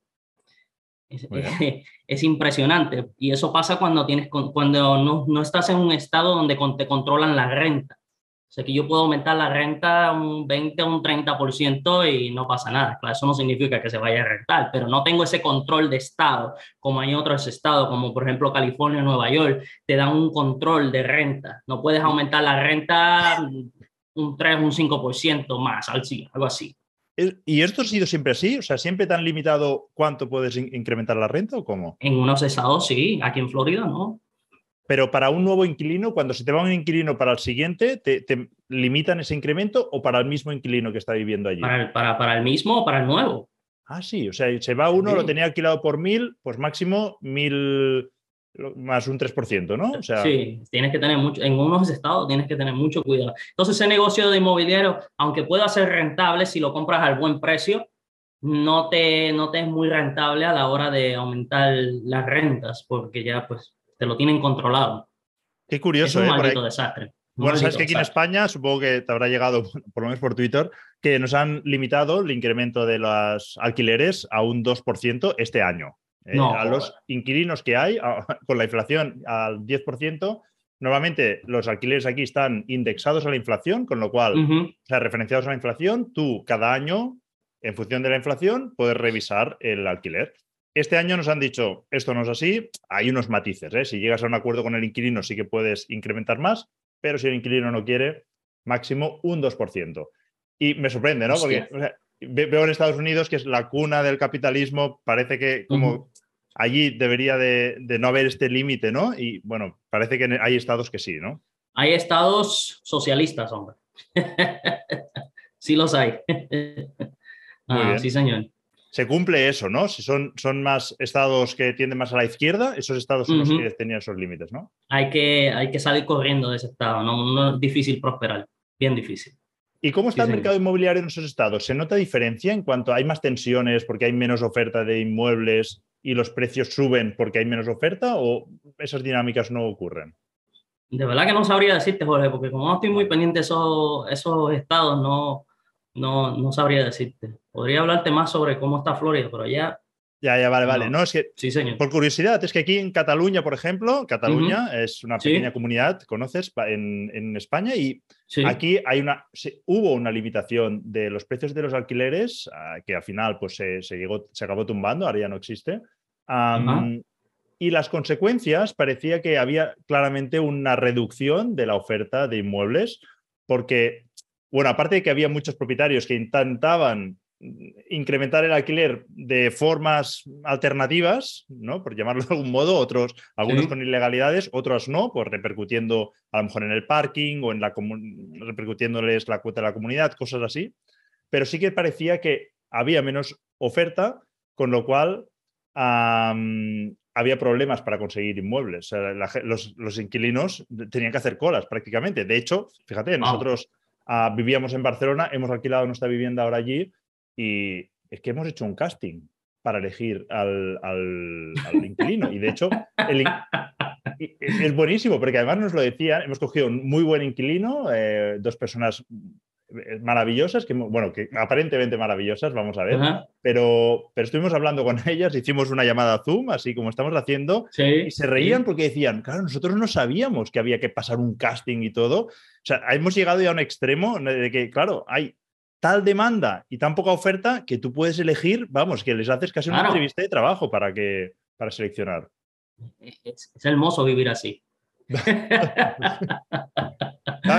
Es, [laughs] es impresionante. Y eso pasa cuando, tienes, cuando no, no estás en un estado donde te controlan la renta. O sea que yo puedo aumentar la renta un 20 o un 30% y no pasa nada. Claro, eso no significa que se vaya a rentar, pero no tengo ese control de estado como hay otros estados, como por ejemplo California Nueva York, te dan un control de renta. No puedes aumentar la renta un 3, un 5% más, algo así. ¿Y esto ha sido siempre así? O sea, ¿siempre tan limitado cuánto puedes incrementar la renta o cómo? En unos estados sí, aquí en Florida no. Pero para un nuevo inquilino, cuando se te va un inquilino para el siguiente, ¿te, limitan ese incremento o para el mismo inquilino que está viviendo allí? Para el, para, para el mismo o para el nuevo. Ah, sí, o sea, se va uno, lo tenía alquilado por mil, pues máximo mil más un 3%, ¿no? O sea... Sí, tienes que tener mucho, en unos estados tienes que tener mucho cuidado. Entonces, ese negocio de inmobiliario, aunque pueda ser rentable si lo compras al buen precio, no te, no te es muy rentable a la hora de aumentar las rentas, porque ya pues te lo tienen controlado. Qué curioso, es un ¿eh? maldito desastre. Bueno, sabes que aquí en España, supongo que te habrá llegado, por lo menos por Twitter, que nos han limitado el incremento de los alquileres a un 2% este año. Eh, a los inquilinos que hay, [laughs] con la inflación al 10%, normalmente los alquileres aquí están indexados a la inflación, con lo cual, o sea, referenciados a la inflación, tú cada año, en función de la inflación, puedes revisar el alquiler. Este año nos han dicho, esto no es así, hay unos matices. ¿eh? Si llegas a un acuerdo con el inquilino, sí que puedes incrementar más, pero si el inquilino no quiere, máximo un 2%. Y me sorprende, ¿no? Porque veo en Estados Unidos que es la cuna del capitalismo, parece que como allí debería de, no haber este límite, ¿no? Y bueno, parece que hay estados que sí, ¿no? Hay estados socialistas, hombre. [laughs] sí los hay. ah, sí, señor. Se cumple eso, ¿no? Si son, son más estados que tienden más a la izquierda, esos estados son los que tenían esos límites, ¿no? Hay que, hay que salir corriendo de ese estado, ¿no? no es difícil prosperar, bien difícil. ¿Y cómo está el mercado inmobiliario en esos estados? ¿Se nota diferencia en cuanto hay más tensiones porque hay menos oferta de inmuebles y los precios suben porque hay menos oferta o esas dinámicas no ocurren? De verdad que no sabría decirte, Jorge, porque como no estoy muy pendiente de esos, esos estados, no, no, no sabría decirte. Podría hablarte más sobre cómo está Florida, pero ya ya, ya, vale, vale. No, es que, sí, señor. por curiosidad, es que aquí en Cataluña, por ejemplo, Cataluña es una pequeña comunidad, conoces, en, en España, y aquí hay una, hubo una limitación de los precios de los alquileres, ah, que al final pues, se, se, llegó, se acabó tumbando, ahora ya no existe. y las consecuencias parecía que había claramente una reducción de la oferta de inmuebles, porque, bueno, aparte de que había muchos propietarios que intentaban incrementar el alquiler de formas alternativas, ¿no? Por llamarlo de algún modo, otros, algunos con ilegalidades, otros no, pues repercutiendo a lo mejor en el parking o en la repercutiéndoles la cuota de la comunidad, cosas así. Pero sí que parecía que había menos oferta, con lo cual había problemas para conseguir inmuebles. los, inquilinos tenían que hacer colas prácticamente. De hecho, fíjate, nosotros ah, vivíamos en Barcelona, hemos alquilado nuestra vivienda ahora allí y es que hemos hecho un casting para elegir al, inquilino. Y de hecho, es buenísimo, porque además nos lo decían, hemos cogido un muy buen inquilino, eh, dos personas maravillosas, que, bueno, que aparentemente maravillosas, vamos a ver, pero, pero estuvimos hablando con [laughs] ellas, hicimos una llamada Zoom, así como estamos haciendo, y se reían porque decían, claro, nosotros no sabíamos que había que pasar un casting y todo. O sea, hemos llegado ya a un extremo de que, claro, hay tal demanda y tan poca oferta que tú puedes elegir, vamos, que les haces casi una entrevista de trabajo para, que, para seleccionar. Es, hermoso vivir así.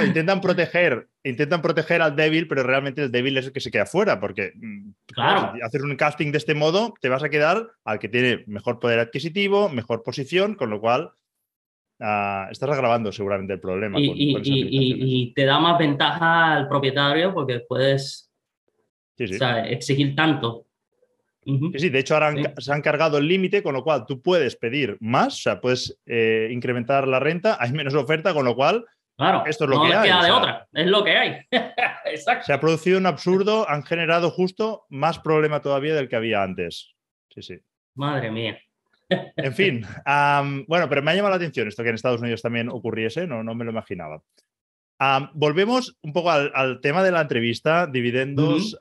Intentan proteger, intentan proteger al débil, pero realmente el débil es el que se queda fuera, porque mm, claro. si haces un casting de este modo, te vas a quedar al que tiene mejor poder adquisitivo, mejor posición, con lo cual Ah, estás agravando seguramente el problema. Y, te da más ventaja al propietario porque puedes exigir tanto. Sí, de hecho ahora se han cargado el límite, con lo cual tú puedes pedir más, o sea, puedes eh, incrementar la renta, hay menos oferta, con lo cual Claro, esto es lo que hay. de otra, es lo que hay. [laughs] Se ha producido un absurdo, han generado justo más problema todavía del que había antes. Sí, sí. Madre mía. [laughs] En fin, bueno, pero me ha llamado la atención esto que en Estados Unidos también ocurriese, no, no me lo imaginaba. volvemos un poco al, tema de la entrevista, dividendos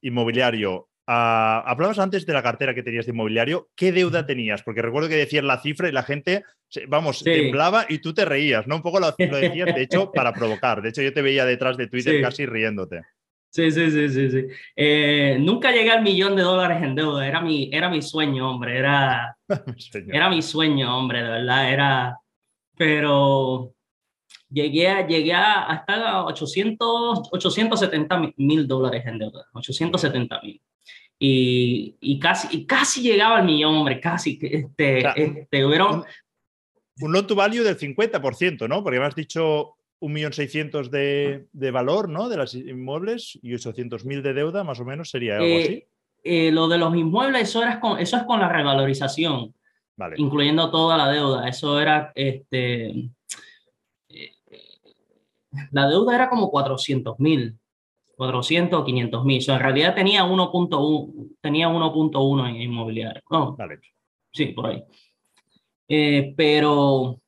inmobiliario. Uh, hablabas antes de la cartera que tenías de inmobiliario. ¿Qué deuda tenías? Porque recuerdo que decías la cifra y la gente, vamos, temblaba y tú te reías, ¿no? Un poco lo, decías, de hecho, para [laughs] provocar. De hecho, yo te veía detrás de Twitter casi riéndote. Sí, sí, sí, sí, sí. Eh, nunca llegué al millón de dólares en deuda, era mi, era mi sueño, hombre, era, [laughs] era mi sueño, hombre, de verdad, era, pero llegué a, llegué a hasta 800, 870 mil dólares en deuda, 870 mil. Y, y, casi, y casi llegaba al millón, hombre, casi. Este, este, hubieron, un loan to value del 50%, ¿no? Porque me has dicho 1.600.000 de, de valor, ¿no? De los inmuebles y 800.000 de deuda, más o menos, sería algo así. Eh, lo de los inmuebles, eso, era con, eso es con la revalorización, Vale. incluyendo toda la deuda. Eso era, este, eh, la deuda era como 400 mil, 400 o 500 mil. O sea, en realidad tenía 1.1 tenía 1.1 en inmobiliario. No, Vale. sí, por ahí. Eh, pero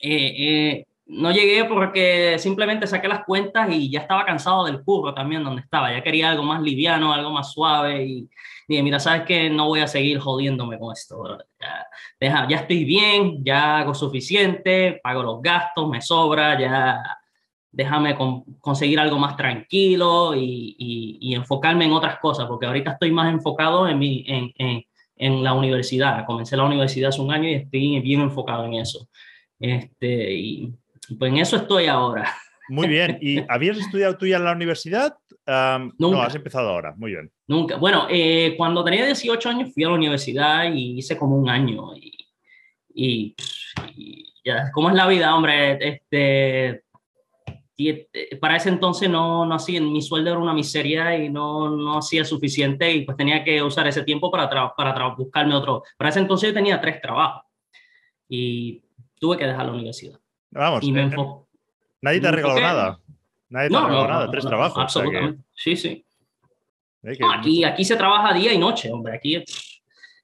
eh, eh, no llegué porque simplemente saqué las cuentas y ya estaba cansado del curro también donde estaba. Ya quería algo más liviano, algo más suave y dije, mira, sabes que no voy a seguir jodiéndome con esto. Ya, deja, ya estoy bien, ya hago suficiente, pago los gastos, me sobra, ya déjame con, conseguir algo más tranquilo y, y, y, enfocarme en otras cosas, porque ahorita estoy más enfocado en, mi, en, en, en, la universidad. Comencé la universidad hace un año y estoy bien enfocado en eso. Este, y pues en eso estoy ahora. Muy bien. [laughs] ¿Y habías estudiado tú ya en la universidad? Um, no, has empezado ahora. Muy bien. Nunca. Bueno, eh, cuando tenía 18 años fui a la universidad y hice como un año. Y, y, y ya, ¿cómo es la vida, hombre? Este, para ese entonces no, no hacía, mi sueldo era una miseria y no, no hacía suficiente y pues tenía que usar ese tiempo para, para buscarme otro. Para ese entonces yo tenía tres trabajos y tuve que dejar la universidad. Vamos, y me eh, nadie te ha regalado nada. Nadie te ha No, regalado no, nada, tres trabajos. o sea Absolutamente. Sí, sí. que- eh, que No, aquí, aquí se trabaja día y noche, hombre. Aquí, pff,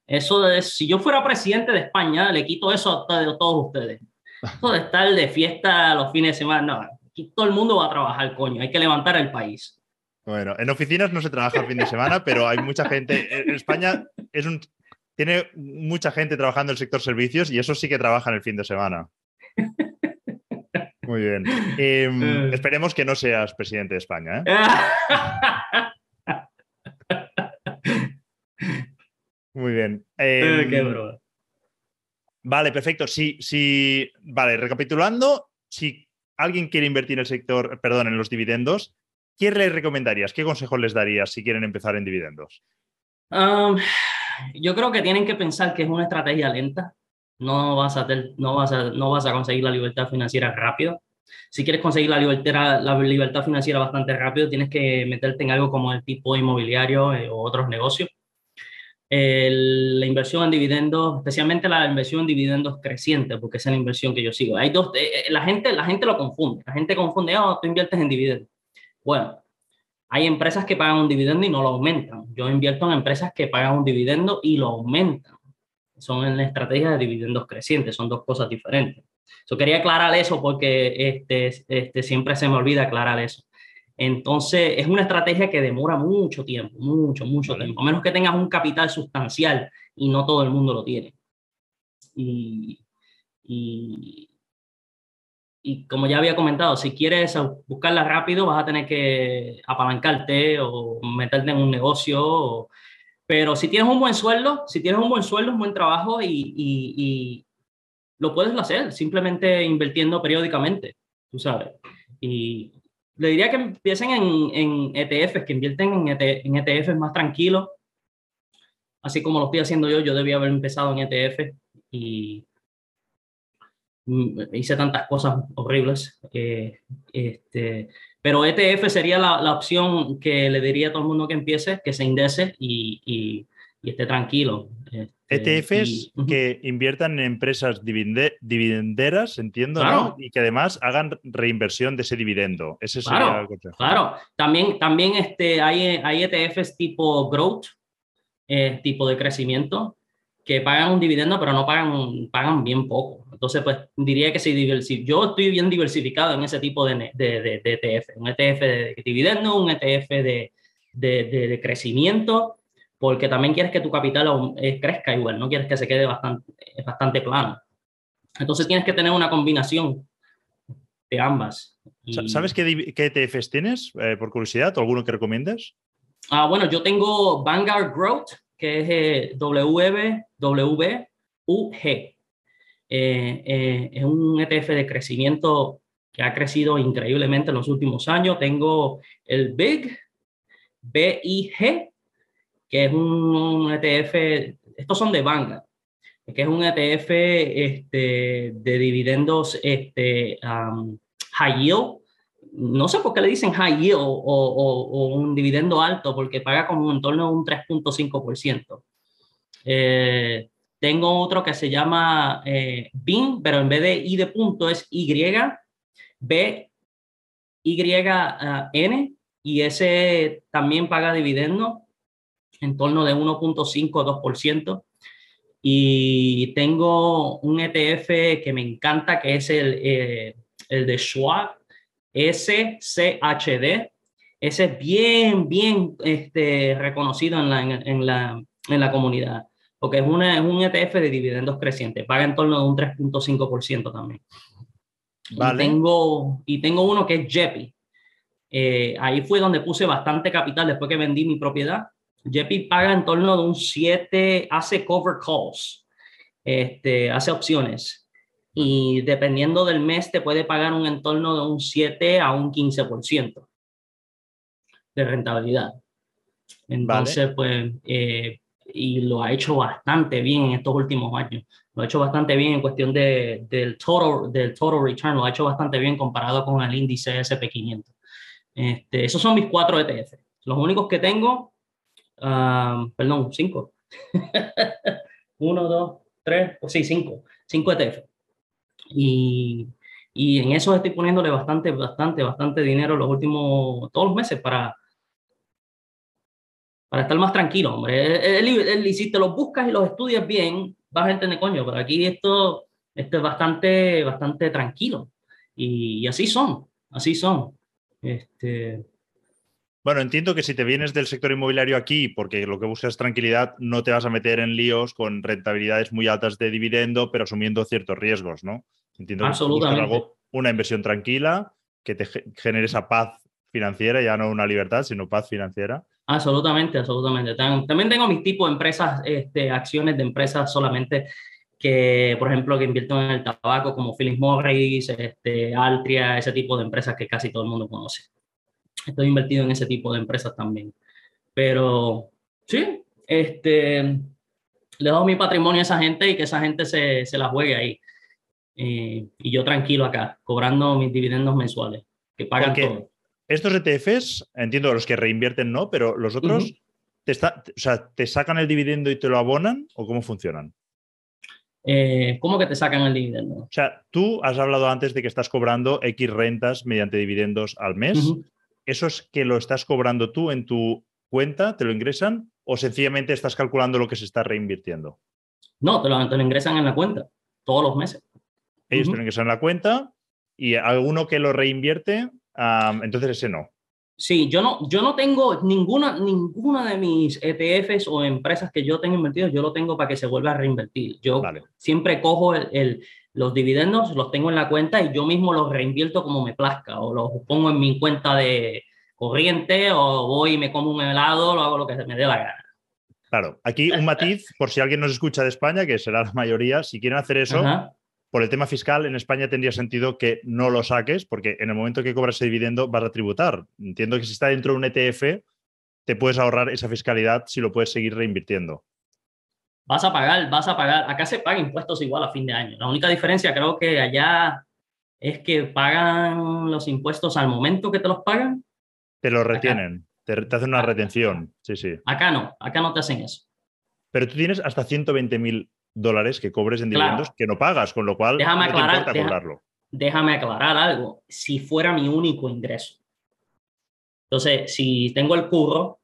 eso de, si yo fuera presidente de España, le quito eso a a todos ustedes. Eso de estar de fiesta los fines de semana, no. Aquí todo el mundo va a trabajar, coño. Hay que levantar el país. Bueno, en oficinas no se trabaja el fin de semana, pero hay mucha gente. En España es un, tiene mucha gente trabajando en el sector servicios y eso sí que trabaja en el fin de semana. Muy bien. Eh, esperemos que no seas presidente de España. ¿eh? Muy bien. Eh, Qué broma. Vale, perfecto. Sí, sí. Vale, recapitulando, si alguien quiere invertir en el sector, perdón, en los dividendos, ¿qué les recomendarías? ¿Qué consejos les darías si quieren empezar en dividendos? Yo creo que tienen que pensar que es una estrategia lenta. No vas a, no vas a, no vas a conseguir la libertad financiera rápido. Si quieres conseguir la libertad, la libertad financiera bastante rápido, tienes que meterte en algo como el tipo inmobiliario eh, o otros negocios. La inversión en dividendos, especialmente la inversión en dividendos creciente, porque esa es la inversión que yo sigo. Hay dos, eh, eh, la, gente, la gente lo confunde. La gente confunde, oh, tú inviertes en dividendos. Bueno, hay empresas que pagan un dividendo y no lo aumentan. Yo invierto en empresas que pagan un dividendo y lo aumentan. Son en la estrategia de dividendos crecientes, son dos cosas diferentes. Yo quería aclarar eso porque este, este, siempre se me olvida aclarar eso. Entonces, es una estrategia que demora mucho tiempo, mucho, mucho Vale. tiempo, a menos que tengas un capital sustancial y no todo el mundo lo tiene. Y, y, y como ya había comentado, si quieres buscarla rápido, vas a tener que apalancarte o meterte en un negocio. o- pero si tienes un buen sueldo, si tienes un buen sueldo, un buen trabajo y, y- y lo puedes hacer simplemente invirtiendo periódicamente, tú sabes. Y le diría que empiecen en, en ETFs, que invierten en, ET en ETFs más tranquilos, así como lo estoy haciendo yo. Yo debía haber empezado en ETF y mm, hice tantas cosas horribles. eh, este, pero ETF sería la, la opción que le diría a todo el mundo que empiece, que se indece y, y, y esté tranquilo. este, ETFs y- que inviertan en empresas dividenderas, entiendo, Claro. ¿no? Y que además hagan reinversión de ese dividendo. Ese sería Claro, el consejo. Claro, también, también este, hay, hay ETFs tipo growth, eh, tipo de crecimiento, que pagan un dividendo, pero no pagan, pagan bien poco. Entonces, pues diría que si yo estoy bien diversificado en ese tipo de, de, de- de ETF, un ETF de dividendo, un ETF de- de crecimiento, porque también quieres que tu capital eh, crezca igual, no quieres que se quede bastante, bastante plano. Entonces tienes que tener una combinación de ambas. Y- ¿Sabes qué, qué ETFs tienes, eh, por curiosidad? ¿O alguno que recomiendes? Ah, bueno, yo tengo Vanguard Growth, que es eh, WWUG. Eh, eh, es un ETF de crecimiento que ha crecido increíblemente en los últimos años. Tengo el BIG, BIG, que es un ETF, estos son de Vanguard. que es un ETF este, de dividendos este, high yield. No sé por qué le dicen high yield o, un dividendo alto, porque paga como en torno a un 3.5%. Eh, tengo otro que se llama eh, BIN, pero en vez de I de punto es Y, B, Y, N, y ese también paga dividendo en torno de 1.5-2%. Y tengo un ETF que me encanta, que es el, eh, el de Schwab, SCHD. Ese es bien, bien este, reconocido en la, en, la, en la comunidad, porque es, una, es un ETF de dividendos crecientes, paga en torno de un 3.5% también. Vale. Y, tengo, y tengo uno que es JEPI. Eh, ahí fue donde puse bastante capital después que vendí mi propiedad JP paga en torno de un 7, hace cover calls, este, hace opciones. Y dependiendo del mes, te puede pagar un entorno de un 7 a un 15% de rentabilidad. Entonces, pues, eh, y lo ha hecho bastante bien en estos últimos años. Lo ha hecho bastante bien en cuestión de, del, total, del total return, lo ha hecho bastante bien comparado con el índice SP500. Este, esos son mis cuatro ETF. Los únicos que tengo perdón, cinco. [laughs] Uno, dos, tres, o sí, cinco. Cinco ETF. Y, y en eso estoy poniéndole bastante, bastante, bastante dinero los últimos, todos los meses para, para estar más tranquilo, hombre. y si te los buscas y los estudias bien, vas a entender, coño, pero aquí esto, esto es bastante, bastante tranquilo. Y, y así son, así son. Este, bueno, entiendo que si te vienes del sector inmobiliario aquí, porque lo que buscas es tranquilidad, no te vas a meter en líos con rentabilidades muy altas de dividendo, pero asumiendo ciertos riesgos, ¿no? Entiendo Absolutamente. que una inversión tranquila, que te genere esa paz financiera, ya no una libertad, sino paz financiera. Absolutamente, absolutamente. También tengo mis tipos de empresas, este, acciones de empresas solamente que, por ejemplo, que invierto en el tabaco, como Philip Morris, este, Altria, ese tipo de empresas que casi todo el mundo conoce estoy invertido en ese tipo de empresas también. Pero sí, este, le doy mi patrimonio a esa gente y que esa gente se, se la juegue ahí. Eh, y yo tranquilo acá, cobrando mis dividendos mensuales, que pagan todo. Estos ETFs, entiendo los que reinvierten no, pero los otros, te, está, o sea, ¿te sacan el dividendo y te lo abonan o cómo funcionan? Eh, ¿Cómo que te sacan el dividendo? O sea, tú has hablado antes de que estás cobrando X rentas mediante dividendos al mes. ¿Eso es que lo estás cobrando tú en tu cuenta, te lo ingresan o sencillamente estás calculando lo que se está reinvirtiendo? No, te lo, ingresan en la cuenta todos los meses. Ellos te lo ingresan en la cuenta y alguno que lo reinvierte, entonces ese no. Sí, yo no, yo no tengo ninguna, ninguna de mis ETFs o empresas que yo tengo invertidos, yo lo tengo para que se vuelva a reinvertir. Yo siempre cojo el, los dividendos los tengo en la cuenta y yo mismo los reinvierto como me plazca o los pongo en mi cuenta de corriente o voy y me como un helado, lo hago lo que se me dé la gana. Claro, aquí un matiz, por si alguien nos escucha de España, que será la mayoría, si quieren hacer eso, por el tema fiscal, en España tendría sentido que no lo saques, porque en el momento que cobras ese dividendo vas a tributar. Entiendo que si está dentro de un ETF, te puedes ahorrar esa fiscalidad si lo puedes seguir reinvirtiendo vas a pagar, vas a pagar. Acá se pagan impuestos igual a fin de año. La única diferencia creo que allá es que pagan los impuestos al momento que te los pagan. Te los retienen, te, hacen una retención. Sí, sí. Acá no, acá no te hacen eso. Pero tú tienes hasta 120 mil dólares que cobres en dividendos que no pagas, con lo cual déjame no aclarar, te cobrarlo. Déjame aclarar algo. Si fuera mi único ingreso. Entonces, si tengo el curro,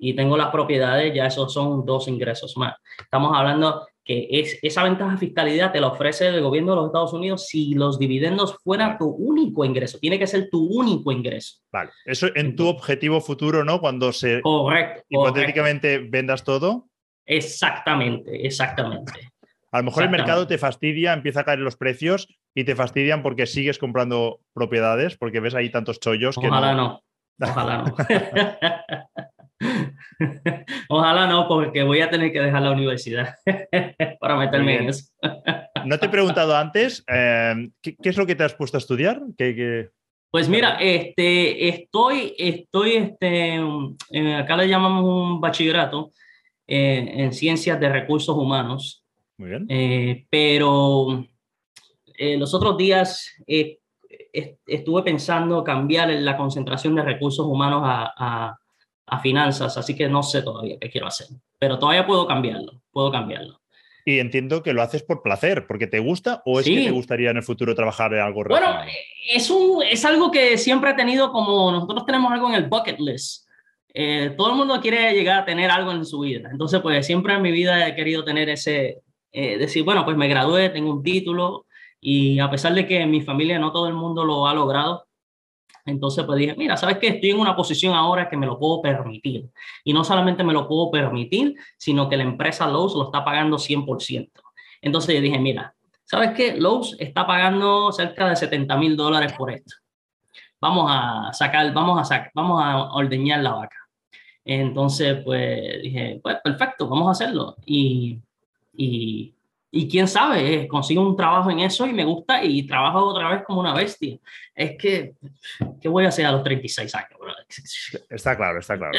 y tengo las propiedades, ya esos son dos ingresos más. Estamos hablando que es, esa ventaja fiscalidad te la ofrece el gobierno de los Estados Unidos si los dividendos fueran tu único ingreso. Tiene que ser tu único ingreso. Vale, eso en tu objetivo futuro, ¿no? Cuando se correcto, hipotéticamente vendas todo. Exactamente, exactamente. A lo mejor el mercado te fastidia, empieza a caer los precios y te fastidian porque sigues comprando propiedades, porque ves ahí tantos chollos que Ojalá no. Ojalá no. [laughs] [laughs] [laughs] Ojalá no, porque voy a tener que dejar la universidad [laughs] para meterme en eso. [laughs] no te he preguntado antes, eh, ¿qué, es lo que te has puesto a estudiar? Pues mira, este, estoy, estoy, este, acá le llamamos un bachillerato eh, en ciencias de recursos humanos. Muy bien. Eh, pero eh, los otros días eh, estuve pensando cambiar la concentración de recursos humanos a, a, a, finanzas, así que no sé todavía qué quiero hacer, pero todavía puedo cambiarlo, puedo cambiarlo. Y entiendo que lo haces por placer, porque te gusta o es que te gustaría en el futuro trabajar en algo Bueno, es, un, es algo que siempre he tenido como nosotros tenemos algo en el bucket list. Eh, todo el mundo quiere llegar a tener algo en su vida. Entonces, pues siempre en mi vida he querido tener ese, eh, decir, bueno, pues me gradué, tengo un título y a pesar de que en mi familia no todo el mundo lo ha logrado, entonces, pues dije, mira, ¿sabes qué? Estoy en una posición ahora que me lo puedo permitir. Y no solamente me lo puedo permitir, sino que la empresa Lowe's lo está pagando 100%. Entonces yo dije, mira, ¿sabes qué? Lowe's está pagando cerca de 70 mil dólares por esto. Vamos a sacar, vamos a sacar, vamos a ordeñar la vaca. Entonces, pues dije, pues perfecto, vamos a hacerlo. Y, y y quién sabe, consigo un trabajo en eso y me gusta y trabajo otra vez como una bestia. Es que, ¿qué voy a hacer a los 36 años? [laughs] Está claro, está claro.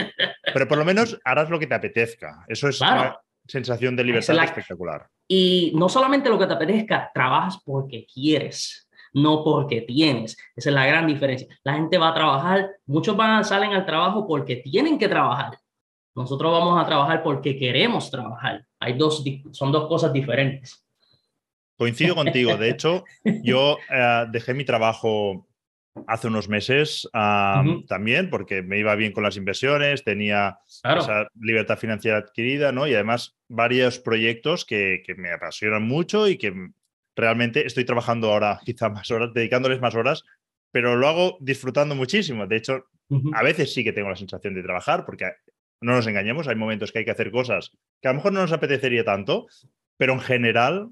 Pero por lo menos harás lo que te apetezca. Eso es una sensación de libertad espectacular. Y no solamente lo que te apetezca, trabajas porque quieres, no porque tienes. Esa es la gran diferencia. La gente va a trabajar, muchos van, salen al trabajo porque tienen que trabajar. Nosotros vamos a trabajar porque queremos trabajar. Hay dos, son dos cosas diferentes. Coincido contigo. De hecho, yo eh, dejé mi trabajo hace unos meses también porque me iba bien con las inversiones, tenía esa libertad financiera adquirida, ¿no? Y además varios proyectos que, que, me apasionan mucho y que realmente estoy trabajando ahora [laughs] quizá más horas, dedicándoles más horas, pero lo hago disfrutando muchísimo. De hecho, a veces sí que tengo la sensación de trabajar porque no nos engañemos, hay momentos que hay que hacer cosas que a lo mejor no nos apetecería tanto, pero en general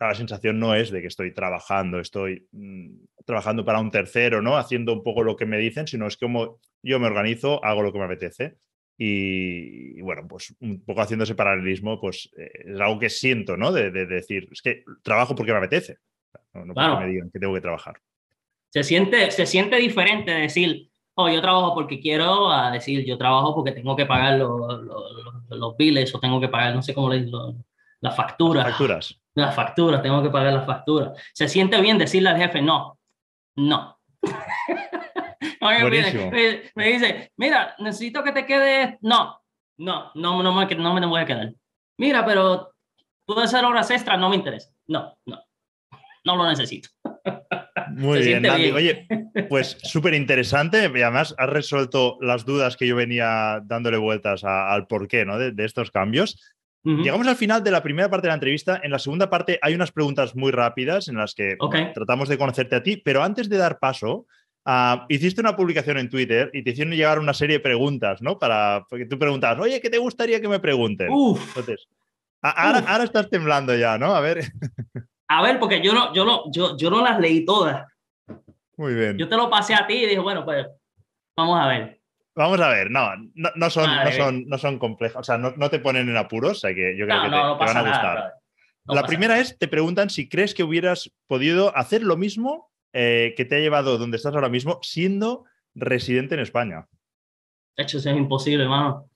la sensación no es de que estoy trabajando, estoy mm, trabajando para un tercero, ¿no? Haciendo un poco lo que me dicen, sino es como yo me organizo, hago lo que me apetece. Y, bueno, pues un poco haciendo ese paralelismo, pues eh, es algo que siento, ¿no? De, decir, es que trabajo porque me apetece, no, porque me digan que tengo que trabajar. Se siente, se siente diferente decir, oh, yo trabajo porque quiero, a decir, yo trabajo porque tengo que pagar los, los, biles o tengo que pagar, no sé cómo le digo, las facturas. Las facturas. Las facturas, tengo que pagar las facturas. Se siente bien decirle al jefe, no, no. [laughs] me, me, dice, mira, necesito que te quedes, no, no, no, no, me, no me voy a quedar. Mira, pero puedo hacer horas extras, no me interesa. No, no, no lo necesito. [laughs] Muy bien, Andy. Oye, [laughs] pues súper interesante y además has resuelto las dudas que yo venía dándole vueltas al porqué ¿no? de, estos cambios. Llegamos al final de la primera parte de la entrevista. En la segunda parte hay unas preguntas muy rápidas en las que tratamos de conocerte a ti, pero antes de dar paso, ah, hiciste una publicación en Twitter y te hicieron llegar una serie de preguntas, ¿no? Para porque tú preguntabas, oye, ¿qué te gustaría que me pregunten? Entonces, ahora, ahora, estás temblando ya, ¿no? A ver. [laughs] A ver, porque yo no, yo no, yo, yo no las leí todas. Muy bien. Yo te lo pasé a ti y dije, bueno, pues vamos a ver. Vamos a ver, no, no, son, no, son, no son complejas, o sea, no, no, te ponen en apuros, o sea que yo creo que te, van a gustar. La primera es, te preguntan si crees que hubieras podido hacer lo mismo eh, que te ha llevado donde estás ahora mismo siendo residente en España. De hecho, eso es imposible, hermano.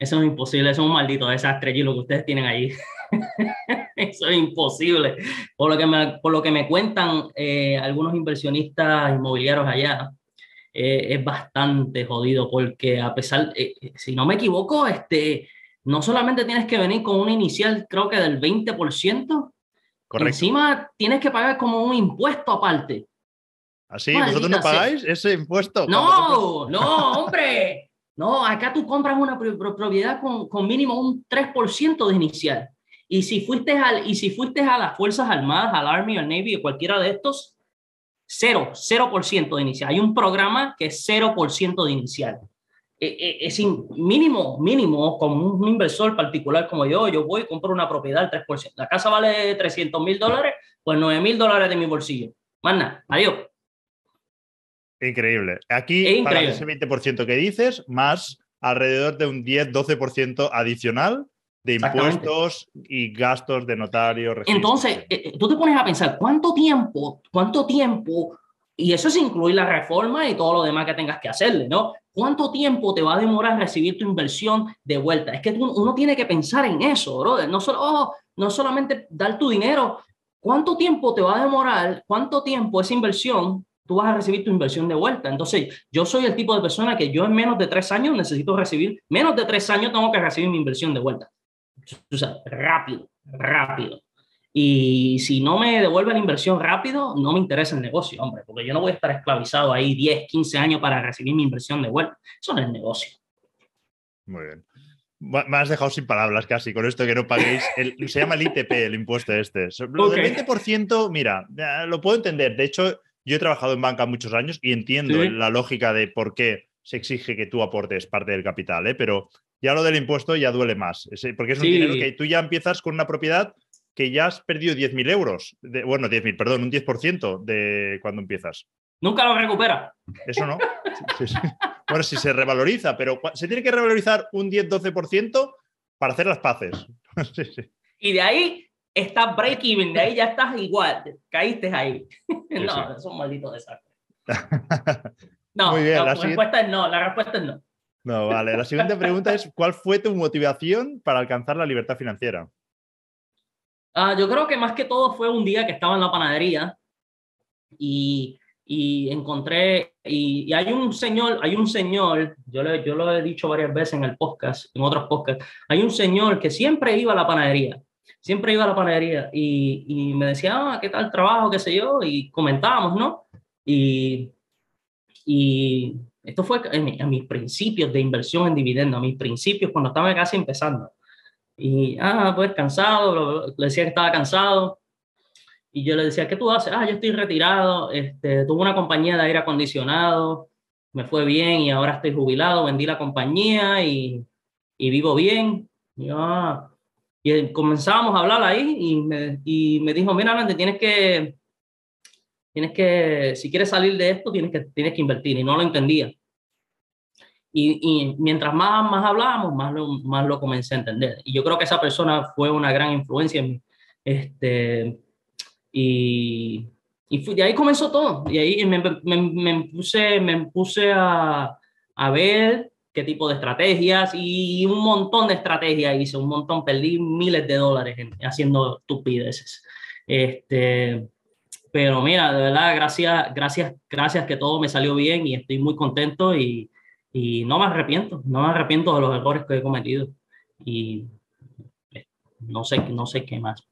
Eso es imposible, eso es un maldito desastre y lo que ustedes tienen ahí. [laughs] Eso es imposible. Por lo que me, por lo que me cuentan eh, algunos inversionistas inmobiliarios allá, eh, es bastante jodido porque a pesar, eh, si no me equivoco, este, no solamente tienes que venir con una inicial, creo que del 20%, Correcto. encima tienes que pagar como un impuesto aparte. ¿Así? ¿Ah, ¿Vosotros no pagáis ese impuesto? No, no, hombre. No, acá tú compras una propiedad con, con mínimo un 3% de inicial. Y si fuiste, al, y si fuiste a las Fuerzas Armadas, al Army, al Navy, o cualquiera de estos, cero, cero por ciento de inicial. Hay un programa que es cero por ciento de inicial. E, e, es mínimo, mínimo, como un inversor particular como yo, yo voy y compro una propiedad al 3%. La casa vale 300 mil dólares, pues 9 mil dólares de mi bolsillo. Manda, adiós. Increíble. Aquí, increíble. ese 20% que dices, más alrededor de un 10-12% adicional de impuestos y gastos de notario. Entonces, eh, eh, tú te pones a pensar, ¿cuánto tiempo, cuánto tiempo, y eso es incluir la reforma y todo lo demás que tengas que hacerle, ¿no? ¿Cuánto tiempo te va a demorar recibir tu inversión de vuelta? Es que uno tiene que pensar en eso, brother. No solo, oh, no solamente dar tu dinero, ¿cuánto tiempo te va a demorar? ¿Cuánto tiempo esa inversión tú vas a recibir tu inversión de vuelta? Entonces, yo soy el tipo de persona que yo en menos de tres años necesito recibir, menos de tres años tengo que recibir mi inversión de vuelta. O sea, rápido, rápido. Y si no me devuelve la inversión rápido, no me interesa el negocio, hombre, porque yo no voy a estar esclavizado ahí 10, 15 años para recibir mi inversión de vuelta. Eso no es negocio. Muy bien. Me has dejado sin palabras casi con esto que no paguéis. se llama el ITP, el impuesto este. Lo del 20%, mira, lo puedo entender. De hecho, yo he trabajado en banca muchos años y entiendo la lógica de por qué se exige que tú aportes parte del capital, ¿eh? pero ya lo del impuesto ya duele más, porque es un dinero que tú ya empiezas con una propiedad que ya has perdido 10.000 euros, de, bueno, 10.000, perdón, un 10% de cuando empiezas. Nunca lo recupera. Eso no. Bueno, si se revaloriza, pero se tiene que revalorizar un 10-12% para hacer las paces. [laughs] y de ahí está break-even, de ahí ya estás igual, caíste ahí. [laughs] no, es un maldito desastre. [laughs] No, la, respuesta es no, la respuesta es no. No, vale. La siguiente pregunta es, ¿cuál fue tu motivación para alcanzar la libertad financiera? Ah, yo creo que más que todo fue un día que estaba en la panadería y, y encontré, y, hay un señor, hay un señor, yo, le, yo lo he dicho varias veces en el podcast, en otros podcasts, hay un señor que siempre iba a la panadería, siempre iba a la panadería y, me decía, ah, ¿qué tal trabajo, qué sé yo? Y comentábamos, ¿no? Y, y esto fue en, mis principios de inversión en dividendos, a mis principios cuando estaba casi empezando. Y, ah, pues cansado, le decía que estaba cansado. Y yo le decía, ¿qué tú haces? Ah, yo estoy retirado, este, tuve una compañía de aire acondicionado, me fue bien y ahora estoy jubilado, vendí la compañía y, y vivo bien. Y, ah, y comenzábamos a hablar ahí y me, y me dijo, mira, Alan, tienes que, tienes que, si quieres salir de esto, tienes que, tienes que invertir. Y no lo entendía. Y, y, mientras más, más hablábamos, más lo, más lo comencé a entender. Y yo creo que esa persona fue una gran influencia en mí. Este, y, y de ahí comenzó todo. Y ahí me, me, me puse, me puse a, a, ver qué tipo de estrategias y un montón de estrategias hice, un montón, perdí miles de dólares haciendo estupideces. Este, pero mira, de verdad, gracias, gracias, gracias que todo me salió bien y estoy muy contento y, y no me arrepiento, no me arrepiento de los errores que he cometido. Y eh, no sé, no sé qué más.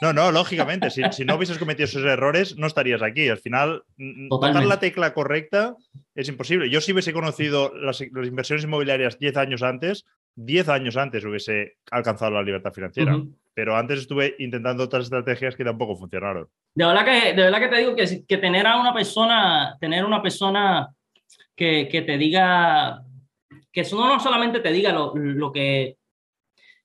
No, no, lógicamente, si, si no hubieses cometido esos errores, no estarías aquí. Al final, tocar la tecla correcta es imposible. Yo si hubiese conocido las, las, inversiones inmobiliarias 10 años antes, 10 años antes hubiese alcanzado la libertad financiera. Pero antes estuve intentando otras estrategias que tampoco funcionaron. De verdad que, de verdad que te digo que, que tener a una persona, tener una persona que, que te diga, que eso no solamente te diga lo, lo que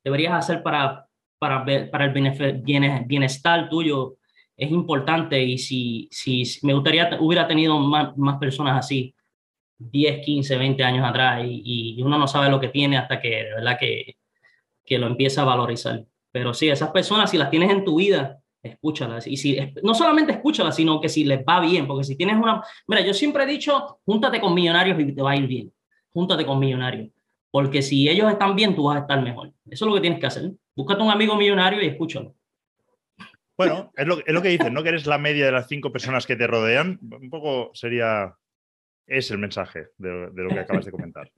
deberías hacer para, para, el bienestar tuyo, es importante y si, me gustaría, hubiera tenido más, personas así 10, 15, 20 años atrás y, y, uno no sabe lo que tiene hasta que de verdad que, que lo empieza a valorizar. Pero sí, esas personas, si las tienes en tu vida, escúchalas. Y si, no solamente escúchalas, sino que si les va bien, porque si tienes una... Mira, yo siempre he dicho, júntate con millonarios y te va a ir bien. Júntate con millonarios. Porque si ellos están bien, tú vas a estar mejor. Eso es lo que tienes que hacer. Búscate un amigo millonario y escúchalo. Bueno, es lo, que dicen, ¿no? Que eres la media de las cinco personas que te rodean. Un poco sería... Es el mensaje de, de lo que acabas de comentar.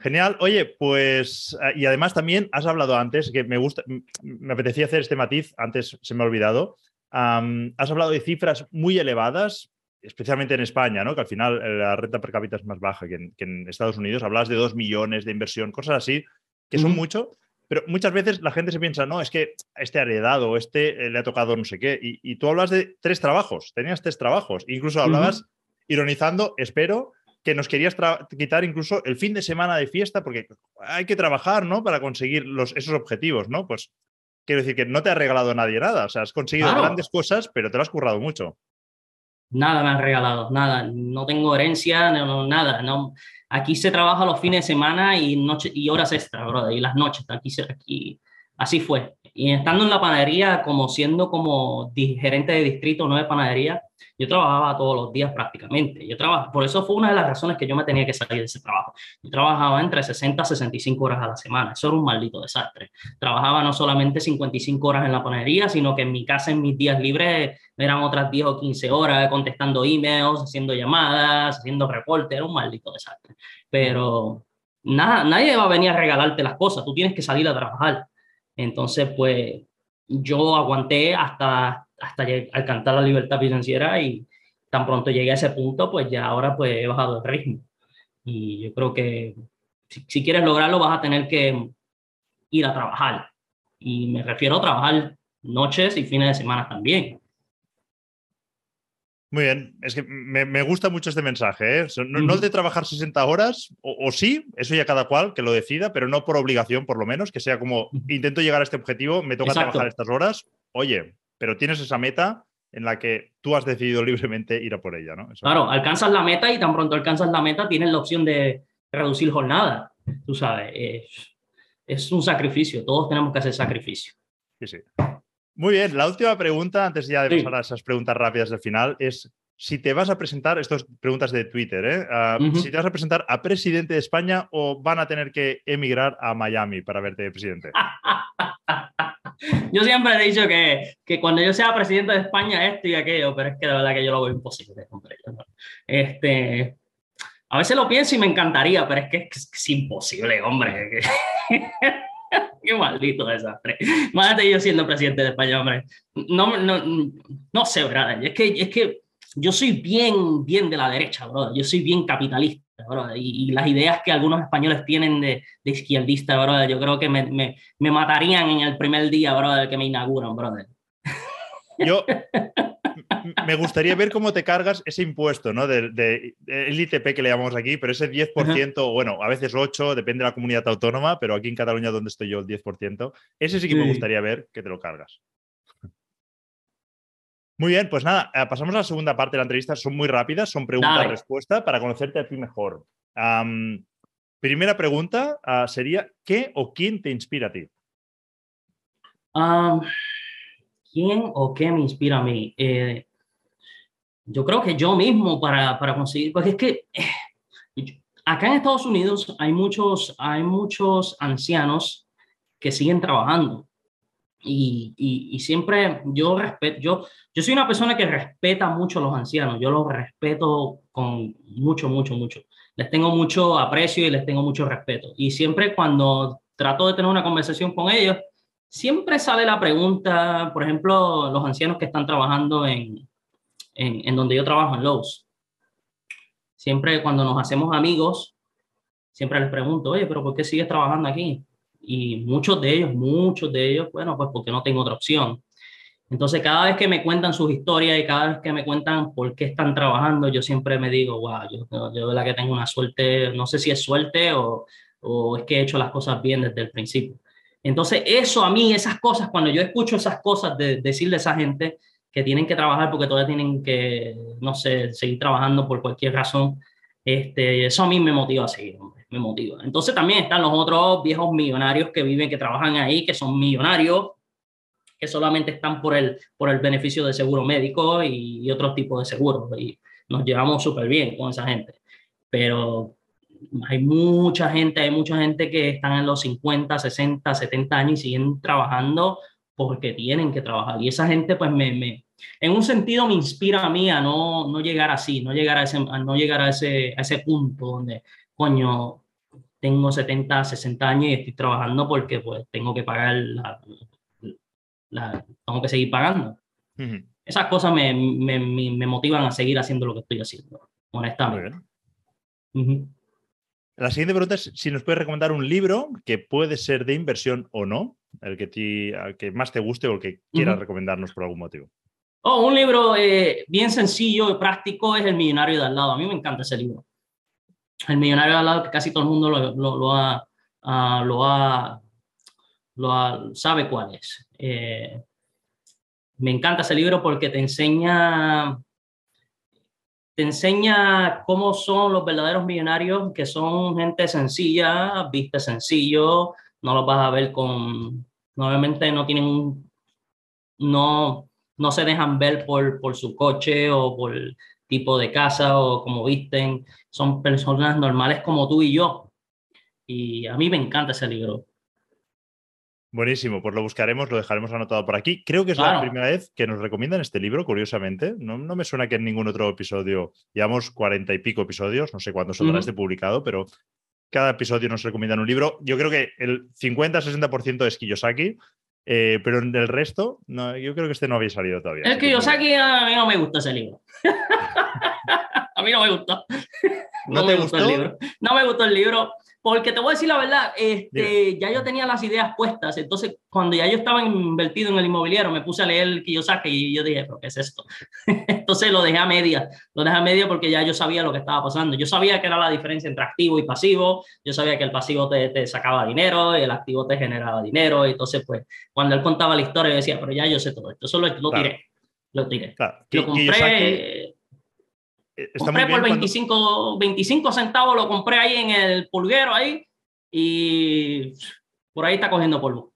Genial. Oye, pues, eh, y además también has hablado antes, que me gusta, me apetecía hacer este matiz, antes se me ha olvidado. has hablado de cifras muy elevadas, especialmente en España, ¿no? Que al final eh, la renta per cápita es más baja que en, Estados Unidos. Hablas de dos millones de inversión, cosas así, que son mucho, pero muchas veces la gente se piensa, no, es que este ha heredado, este eh, le ha tocado no sé qué. Y, tú hablas de tres trabajos, tenías tres trabajos, incluso hablabas ironizando, espero, que nos querías quitar incluso el fin de semana de fiesta, porque hay que trabajar, ¿no? Para conseguir los, esos objetivos, ¿no? Pues quiero decir que no te ha regalado nadie nada, o sea, has conseguido grandes cosas, pero te lo has currado mucho. Nada me han regalado, nada, no tengo herencia, no, nada, no. Aquí se trabaja los fines de semana y, noche, y horas extra, y las noches, aquí, aquí, así fue. Y estando en la panadería, como siendo como gerente de distrito, no de panadería, yo trabajaba todos los días prácticamente. Yo trabajaba, por eso fue una de las razones que yo me tenía que salir de ese trabajo. Yo trabajaba entre 60 a 65 horas a la semana. Eso era un maldito desastre. Trabajaba no solamente 55 horas en la panadería, sino que en mi casa, en mis días libres, eran otras 10 o 15 horas contestando emails, haciendo llamadas, haciendo reportes. Era un maldito desastre. Pero nada, nadie va a venir a regalarte las cosas. Tú tienes que salir a trabajar. Entonces, pues yo aguanté hasta, hasta alcanzar la libertad financiera y tan pronto llegué a ese punto, pues ya ahora pues he bajado el ritmo. Y yo creo que si, si quieres lograrlo vas a tener que ir a trabajar. Y me refiero a trabajar noches y fines de semana también. Muy bien, es que me, gusta mucho este mensaje. ¿eh? No, el de trabajar 60 horas, o, sí, eso ya cada cual que lo decida, pero no por obligación, por lo menos, que sea como [laughs] intento llegar a este objetivo, me toca trabajar estas horas. Oye, pero tienes esa meta en la que tú has decidido libremente ir a por ella, ¿no? claro, alcanzas la meta y tan pronto alcanzas la meta tienes la opción de reducir jornada. Tú sabes, es, es un sacrificio, todos tenemos que hacer sacrificio. Sí, sí. Muy bien, la última pregunta, antes ya de pasar a esas preguntas rápidas del final, es si te vas a presentar, estas preguntas de Twitter, ¿eh? Ah, si te vas a presentar a presidente de España o van a tener que emigrar a Miami para verte de presidente. [laughs] yo siempre he dicho que, que, cuando yo sea presidente de España esto y aquello, pero es que de verdad que yo lo veo imposible, Este, a veces lo pienso y me encantaría, pero es que es, es imposible, hombre. [laughs] [laughs] Qué maldito desastre. Imagínate yo siendo presidente de España, hombre. No, no, no sé, ¿verdad? Es que, es que yo soy bien, bien de la derecha, bro. Yo soy bien capitalista, bro. Y, las ideas que algunos españoles tienen de, de izquierdista, bro, yo creo que me, me, me, matarían en el primer día, bro, que me inauguran, brother. Yo, me gustaría ver cómo te cargas ese impuesto, ¿no? Del de, ITP que le llamamos aquí, pero ese 10%, bueno, a veces 8, depende de la comunidad autónoma, pero aquí en Cataluña, donde estoy yo, el 10%, ese sí que me gustaría ver que te lo cargas. Muy bien, pues nada, eh, pasamos a la segunda parte de la entrevista. Son muy rápidas, son preguntas-respuesta para conocerte a ti mejor. primera pregunta ah, sería, ¿qué o quién te inspira a ti? ¿Quién o qué me inspira a mí? Eh, yo creo que yo mismo para, para conseguir, porque es que eh, acá en Estados Unidos hay muchos, hay muchos ancianos que siguen trabajando. Y, y, siempre yo respeto, yo, yo soy una persona que respeta mucho a los ancianos, yo los respeto con mucho, mucho, mucho. Les tengo mucho aprecio y les tengo mucho respeto. Y siempre cuando trato de tener una conversación con ellos, siempre sale la pregunta, por ejemplo, los ancianos que están trabajando en, en, donde yo trabajo, en Lowe's. Siempre cuando nos hacemos amigos, siempre les pregunto, oye, pero ¿por qué sigues trabajando aquí? Y muchos de ellos, muchos de ellos, bueno, pues porque no tengo otra opción. Entonces, cada vez que me cuentan sus historias y cada vez que me cuentan por qué están trabajando, yo siempre me digo, wow, yo, yo de verdad que tengo una suerte, no sé si es suerte o, o es que he hecho las cosas bien desde el principio. Entonces, eso a mí, esas cosas, cuando yo escucho esas cosas de decirle a esa gente, que tienen que trabajar porque todavía tienen que, no sé, seguir trabajando por cualquier razón. Este, eso a mí me motiva a seguir, me motiva. Entonces también están los otros viejos millonarios que viven, que trabajan ahí, que son millonarios, que solamente están por el, por el beneficio de seguro médico y, y otros tipos de seguros. Y nos llevamos súper bien con esa gente. Pero hay mucha gente, hay mucha gente que están en los 50, 60, 70 años y siguen trabajando porque tienen que trabajar. Y esa gente, pues, me, me, en un sentido me inspira a mí a no, no llegar así, no llegar a ese, no llegar a ese, a ese punto donde, coño, tengo 70, 60 años y estoy trabajando porque, pues, tengo que pagar la, la tengo que seguir pagando. Esas cosas me, me, me, motivan a seguir haciendo lo que estoy haciendo, honestamente. La siguiente pregunta es si nos puedes recomendar un libro que puede ser de inversión o no, el que, ti, que más te guste o el que quieras recomendarnos por algún motivo. Oh, un libro eh, bien sencillo y práctico es El Millonario de al lado. A mí me encanta ese libro. El Millonario de al lado, que casi todo el mundo lo, lo, ha, uh, lo, ha, lo ha, sabe cuál es. Eh, me encanta ese libro porque te enseña te enseña cómo son los verdaderos millonarios, que son gente sencilla, viste sencillo, no los vas a ver con, Normalmente no tienen un, no, no se dejan ver por, por su coche o por tipo de casa o como visten. Son personas normales como tú y yo. Y a mí me encanta ese libro. Buenísimo, pues lo buscaremos, lo dejaremos anotado por aquí. Creo que es la primera vez que nos recomiendan este libro, curiosamente. No, no, me suena que en ningún otro episodio, llevamos cuarenta y pico episodios, no sé cuándo saldrá este publicado, pero cada episodio nos recomiendan un libro. Yo creo que el 50-60% es Kiyosaki, eh, pero en el resto, no, yo creo que este no había salido todavía. El Kiyosaki a mí no me gusta ese libro. [laughs] a mí no me gustó. ¿No, te gustó? el libro. No me gustó el libro. Porque te voy a decir la verdad, este, ya yo tenía las ideas puestas, entonces cuando ya yo estaba invertido en el inmobiliario, me puse a leer el Kiyosaki y yo dije, ¿pero qué es esto? [laughs] entonces lo dejé a media, lo dejé a media porque ya yo sabía lo que estaba pasando. Yo sabía que era la diferencia entre activo y pasivo, yo sabía que el pasivo te, te sacaba dinero y el activo te generaba dinero, entonces pues cuando él contaba la historia yo decía, pero ya yo sé todo esto, solo lo, tiré, lo tiré. Lo compré... Eh, compré por 25, 25 centavos, lo compré ahí en el pulguero ahí y por ahí está cogiendo polvo.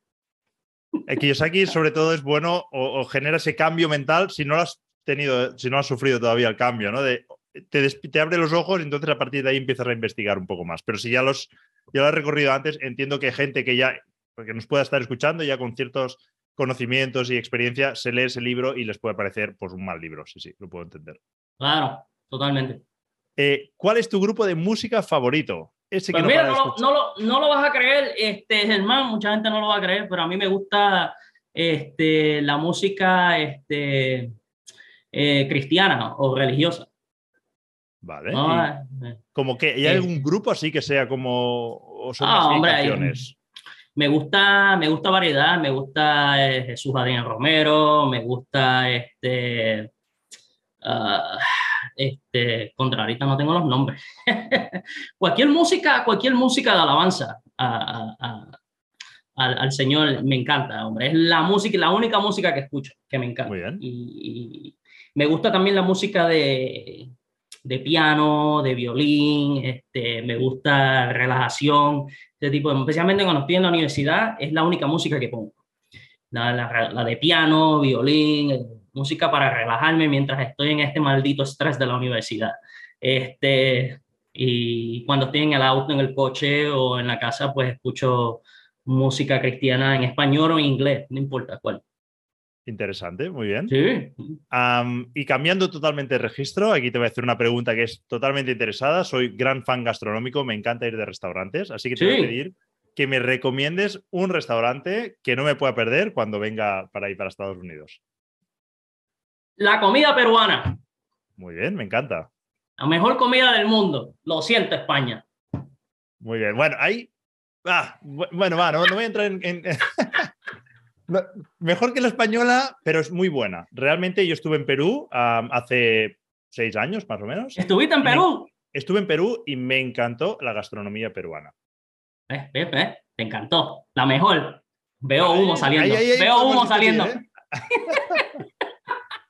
El Kiyosaki sobre todo es bueno o, genera ese cambio mental si no lo has tenido, si no has sufrido todavía el cambio, ¿no? De, te, te, abre los ojos y entonces a partir de ahí empiezas a investigar un poco más. Pero si ya los ya lo has recorrido antes, entiendo que gente que ya que nos pueda estar escuchando ya con ciertos conocimientos y experiencia se lee ese libro y les puede parecer pues un mal libro, sí, sí, lo puedo entender. Claro, totalmente. Eh, ¿Cuál es tu grupo de música favorito? Ese pues mira, no, lo, no, lo, vas a creer, este, Germán, mucha gente no lo va a creer, pero a mí me gusta este, la música este, eh, cristiana o religiosa. Vale. Eh, como que hay algún grupo así que sea como o son ah, me gusta, me gusta variedad, me gusta Jesús Adrián Romero, me gusta este uh, este, contra ahorita no tengo los nombres. [laughs] cualquier música, cualquier música de alabanza al, Señor me encanta, hombre. Es la música, la única música que escucho que me encanta. Y, me gusta también la música de, de piano, de violín, este, me gusta relajación, este tipo, especialmente cuando estoy en la universidad, es la única música que pongo. La, la de piano, violín, música para relajarme mientras estoy en este maldito estrés de la universidad. Este, y cuando estoy en el auto, en el coche o en la casa, pues escucho música cristiana en español o en inglés, no importa cuál. Interesante, muy bien. Sí. y cambiando totalmente de registro, aquí te voy a hacer una pregunta que es totalmente interesada. Soy gran fan gastronómico, me encanta ir de restaurantes, así que te voy a pedir que me recomiendes un restaurante que no me pueda perder cuando venga para ir para Estados Unidos. La comida peruana. Muy bien, me encanta. La mejor comida del mundo. Lo siento, España. Muy bien. Bueno, ahí. Ah, bueno, va, no, voy a entrar en. [laughs] mejor que la española, pero es muy buena. Realmente yo estuve en Perú hace seis años, más o menos. ¿Estuviste en Perú? Estuve en Perú y me encantó la gastronomía peruana. Eh, eh, eh, te encantó. La mejor. Veo humo saliendo. Veo humo saliendo. [laughs]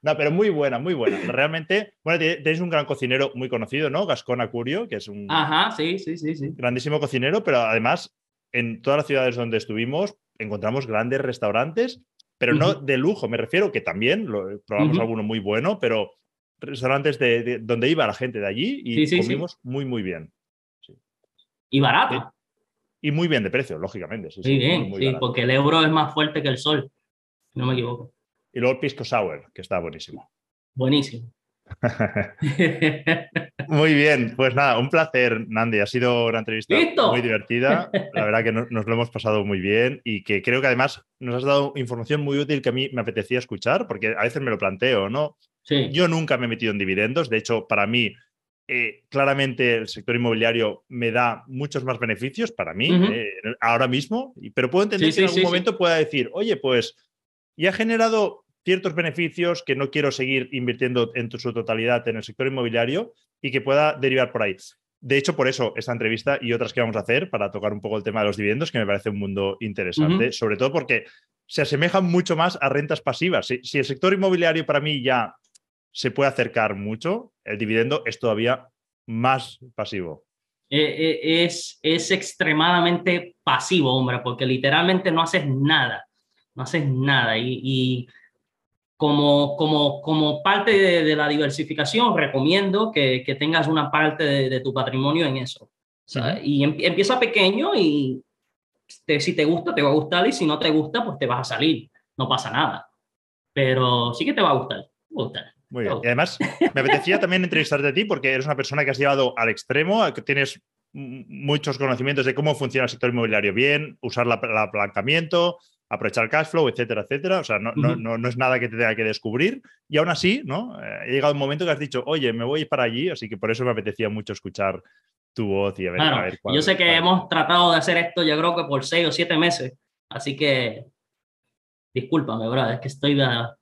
No, pero muy buena, muy buena. Realmente, bueno, tenéis un gran cocinero muy conocido, ¿no? Gascón Acurio, que es un Ajá, sí, sí, sí, sí. grandísimo cocinero, pero además en todas las ciudades donde estuvimos encontramos grandes restaurantes, pero no de lujo, me refiero que también lo, probamos alguno muy bueno, pero restaurantes de, donde iba la gente de allí y comimos muy, muy bien. Y barato. Y muy bien de precio, lógicamente. Sí, bien, sí, porque el euro es más fuerte que el sol, no me equivoco. Y luego el Pisco Sour, que está buenísimo. Buenísimo. [laughs] muy bien, pues nada, un placer, Nandi. Ha sido una entrevista muy divertida. La verdad que nos lo hemos pasado muy bien y que creo que además nos has dado información muy útil que a mí me apetecía escuchar, porque a veces me lo planteo, ¿no? Sí. Yo nunca me he metido en dividendos. De hecho, para mí, eh, claramente el sector inmobiliario me da muchos más beneficios para mí eh, ahora mismo, pero puedo entender que en algún momento pueda decir, oye, pues y ha generado ciertos beneficios que no quiero seguir invirtiendo en su totalidad en el sector inmobiliario y que pueda derivar por ahí. De hecho, por eso esta entrevista y otras que vamos a hacer para tocar un poco el tema de los dividendos, que me parece un mundo interesante, sobre todo porque se asemejan mucho más a rentas pasivas. Si, el sector inmobiliario para mí ya se puede acercar mucho, el dividendo es todavía más pasivo. Eh, eh, es, es extremadamente pasivo, hombre, porque literalmente no haces nada no haces nada. Y, como, como, como parte de, la diversificación, recomiendo que, que tengas una parte de, tu patrimonio en eso. Y empieza pequeño y si te gusta, te va a gustar y si no te gusta, pues te vas a salir. No pasa nada. Pero sí que te va a gustar. Muy bien. Y además, me apetecía también entrevistarte a ti porque eres una persona que has llevado al extremo, que tienes muchos conocimientos de cómo funciona el sector inmobiliario bien, usar el apalancamiento, aprovechar cash flow, etcétera, etcétera. O sea, no, no, no, es nada que te tenga que descubrir. Y aún así, ¿no? Eh, he llegado un momento que has dicho, oye, me voy para allí, así que por eso me apetecía mucho escuchar tu voz y a ver, a ver Yo sé que hemos tratado de hacer esto, yo creo que por seis o siete meses, así que discúlpame, verdad, es que estoy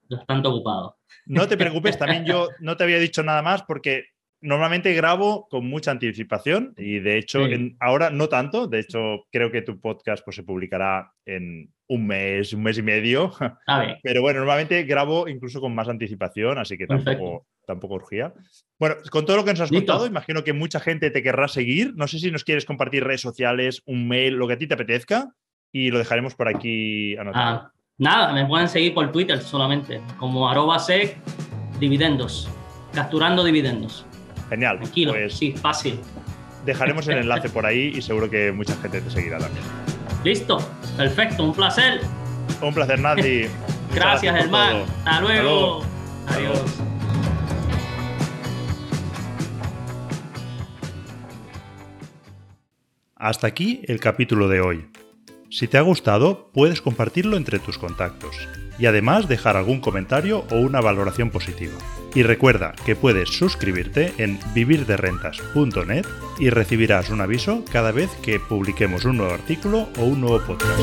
bastante ocupado. No te preocupes, [laughs] también yo no te había dicho nada más porque normalmente grabo con mucha anticipación y de hecho ahora no tanto, de hecho creo que tu podcast pues, se publicará en un mes, un mes y medio, [laughs] pero bueno, normalmente grabo incluso con más anticipación, así que tampoco, tampoco urgía. Bueno, con todo lo que nos has contado, imagino que mucha gente te querrá seguir, no sé si nos quieres compartir redes sociales, un mail, lo que a ti te apetezca y lo dejaremos por aquí anotado. Ah, nada, me pueden seguir por Twitter solamente, como arroba sec dividendos, capturando dividendos. Genial. Tranquilo, pues sí, fácil. Dejaremos el enlace [laughs] por ahí y seguro que mucha gente te seguirá también. Listo, perfecto, un placer. Un placer, Nati. [laughs] gracias, hermano. Hasta luego. Adiós. Hasta aquí el capítulo de hoy. Si te ha gustado, puedes compartirlo entre tus contactos y además dejar algún comentario o una valoración positiva. Y recuerda que puedes suscribirte en vivirderrentas.net y recibirás un aviso cada vez que publiquemos un nuevo artículo o un nuevo podcast.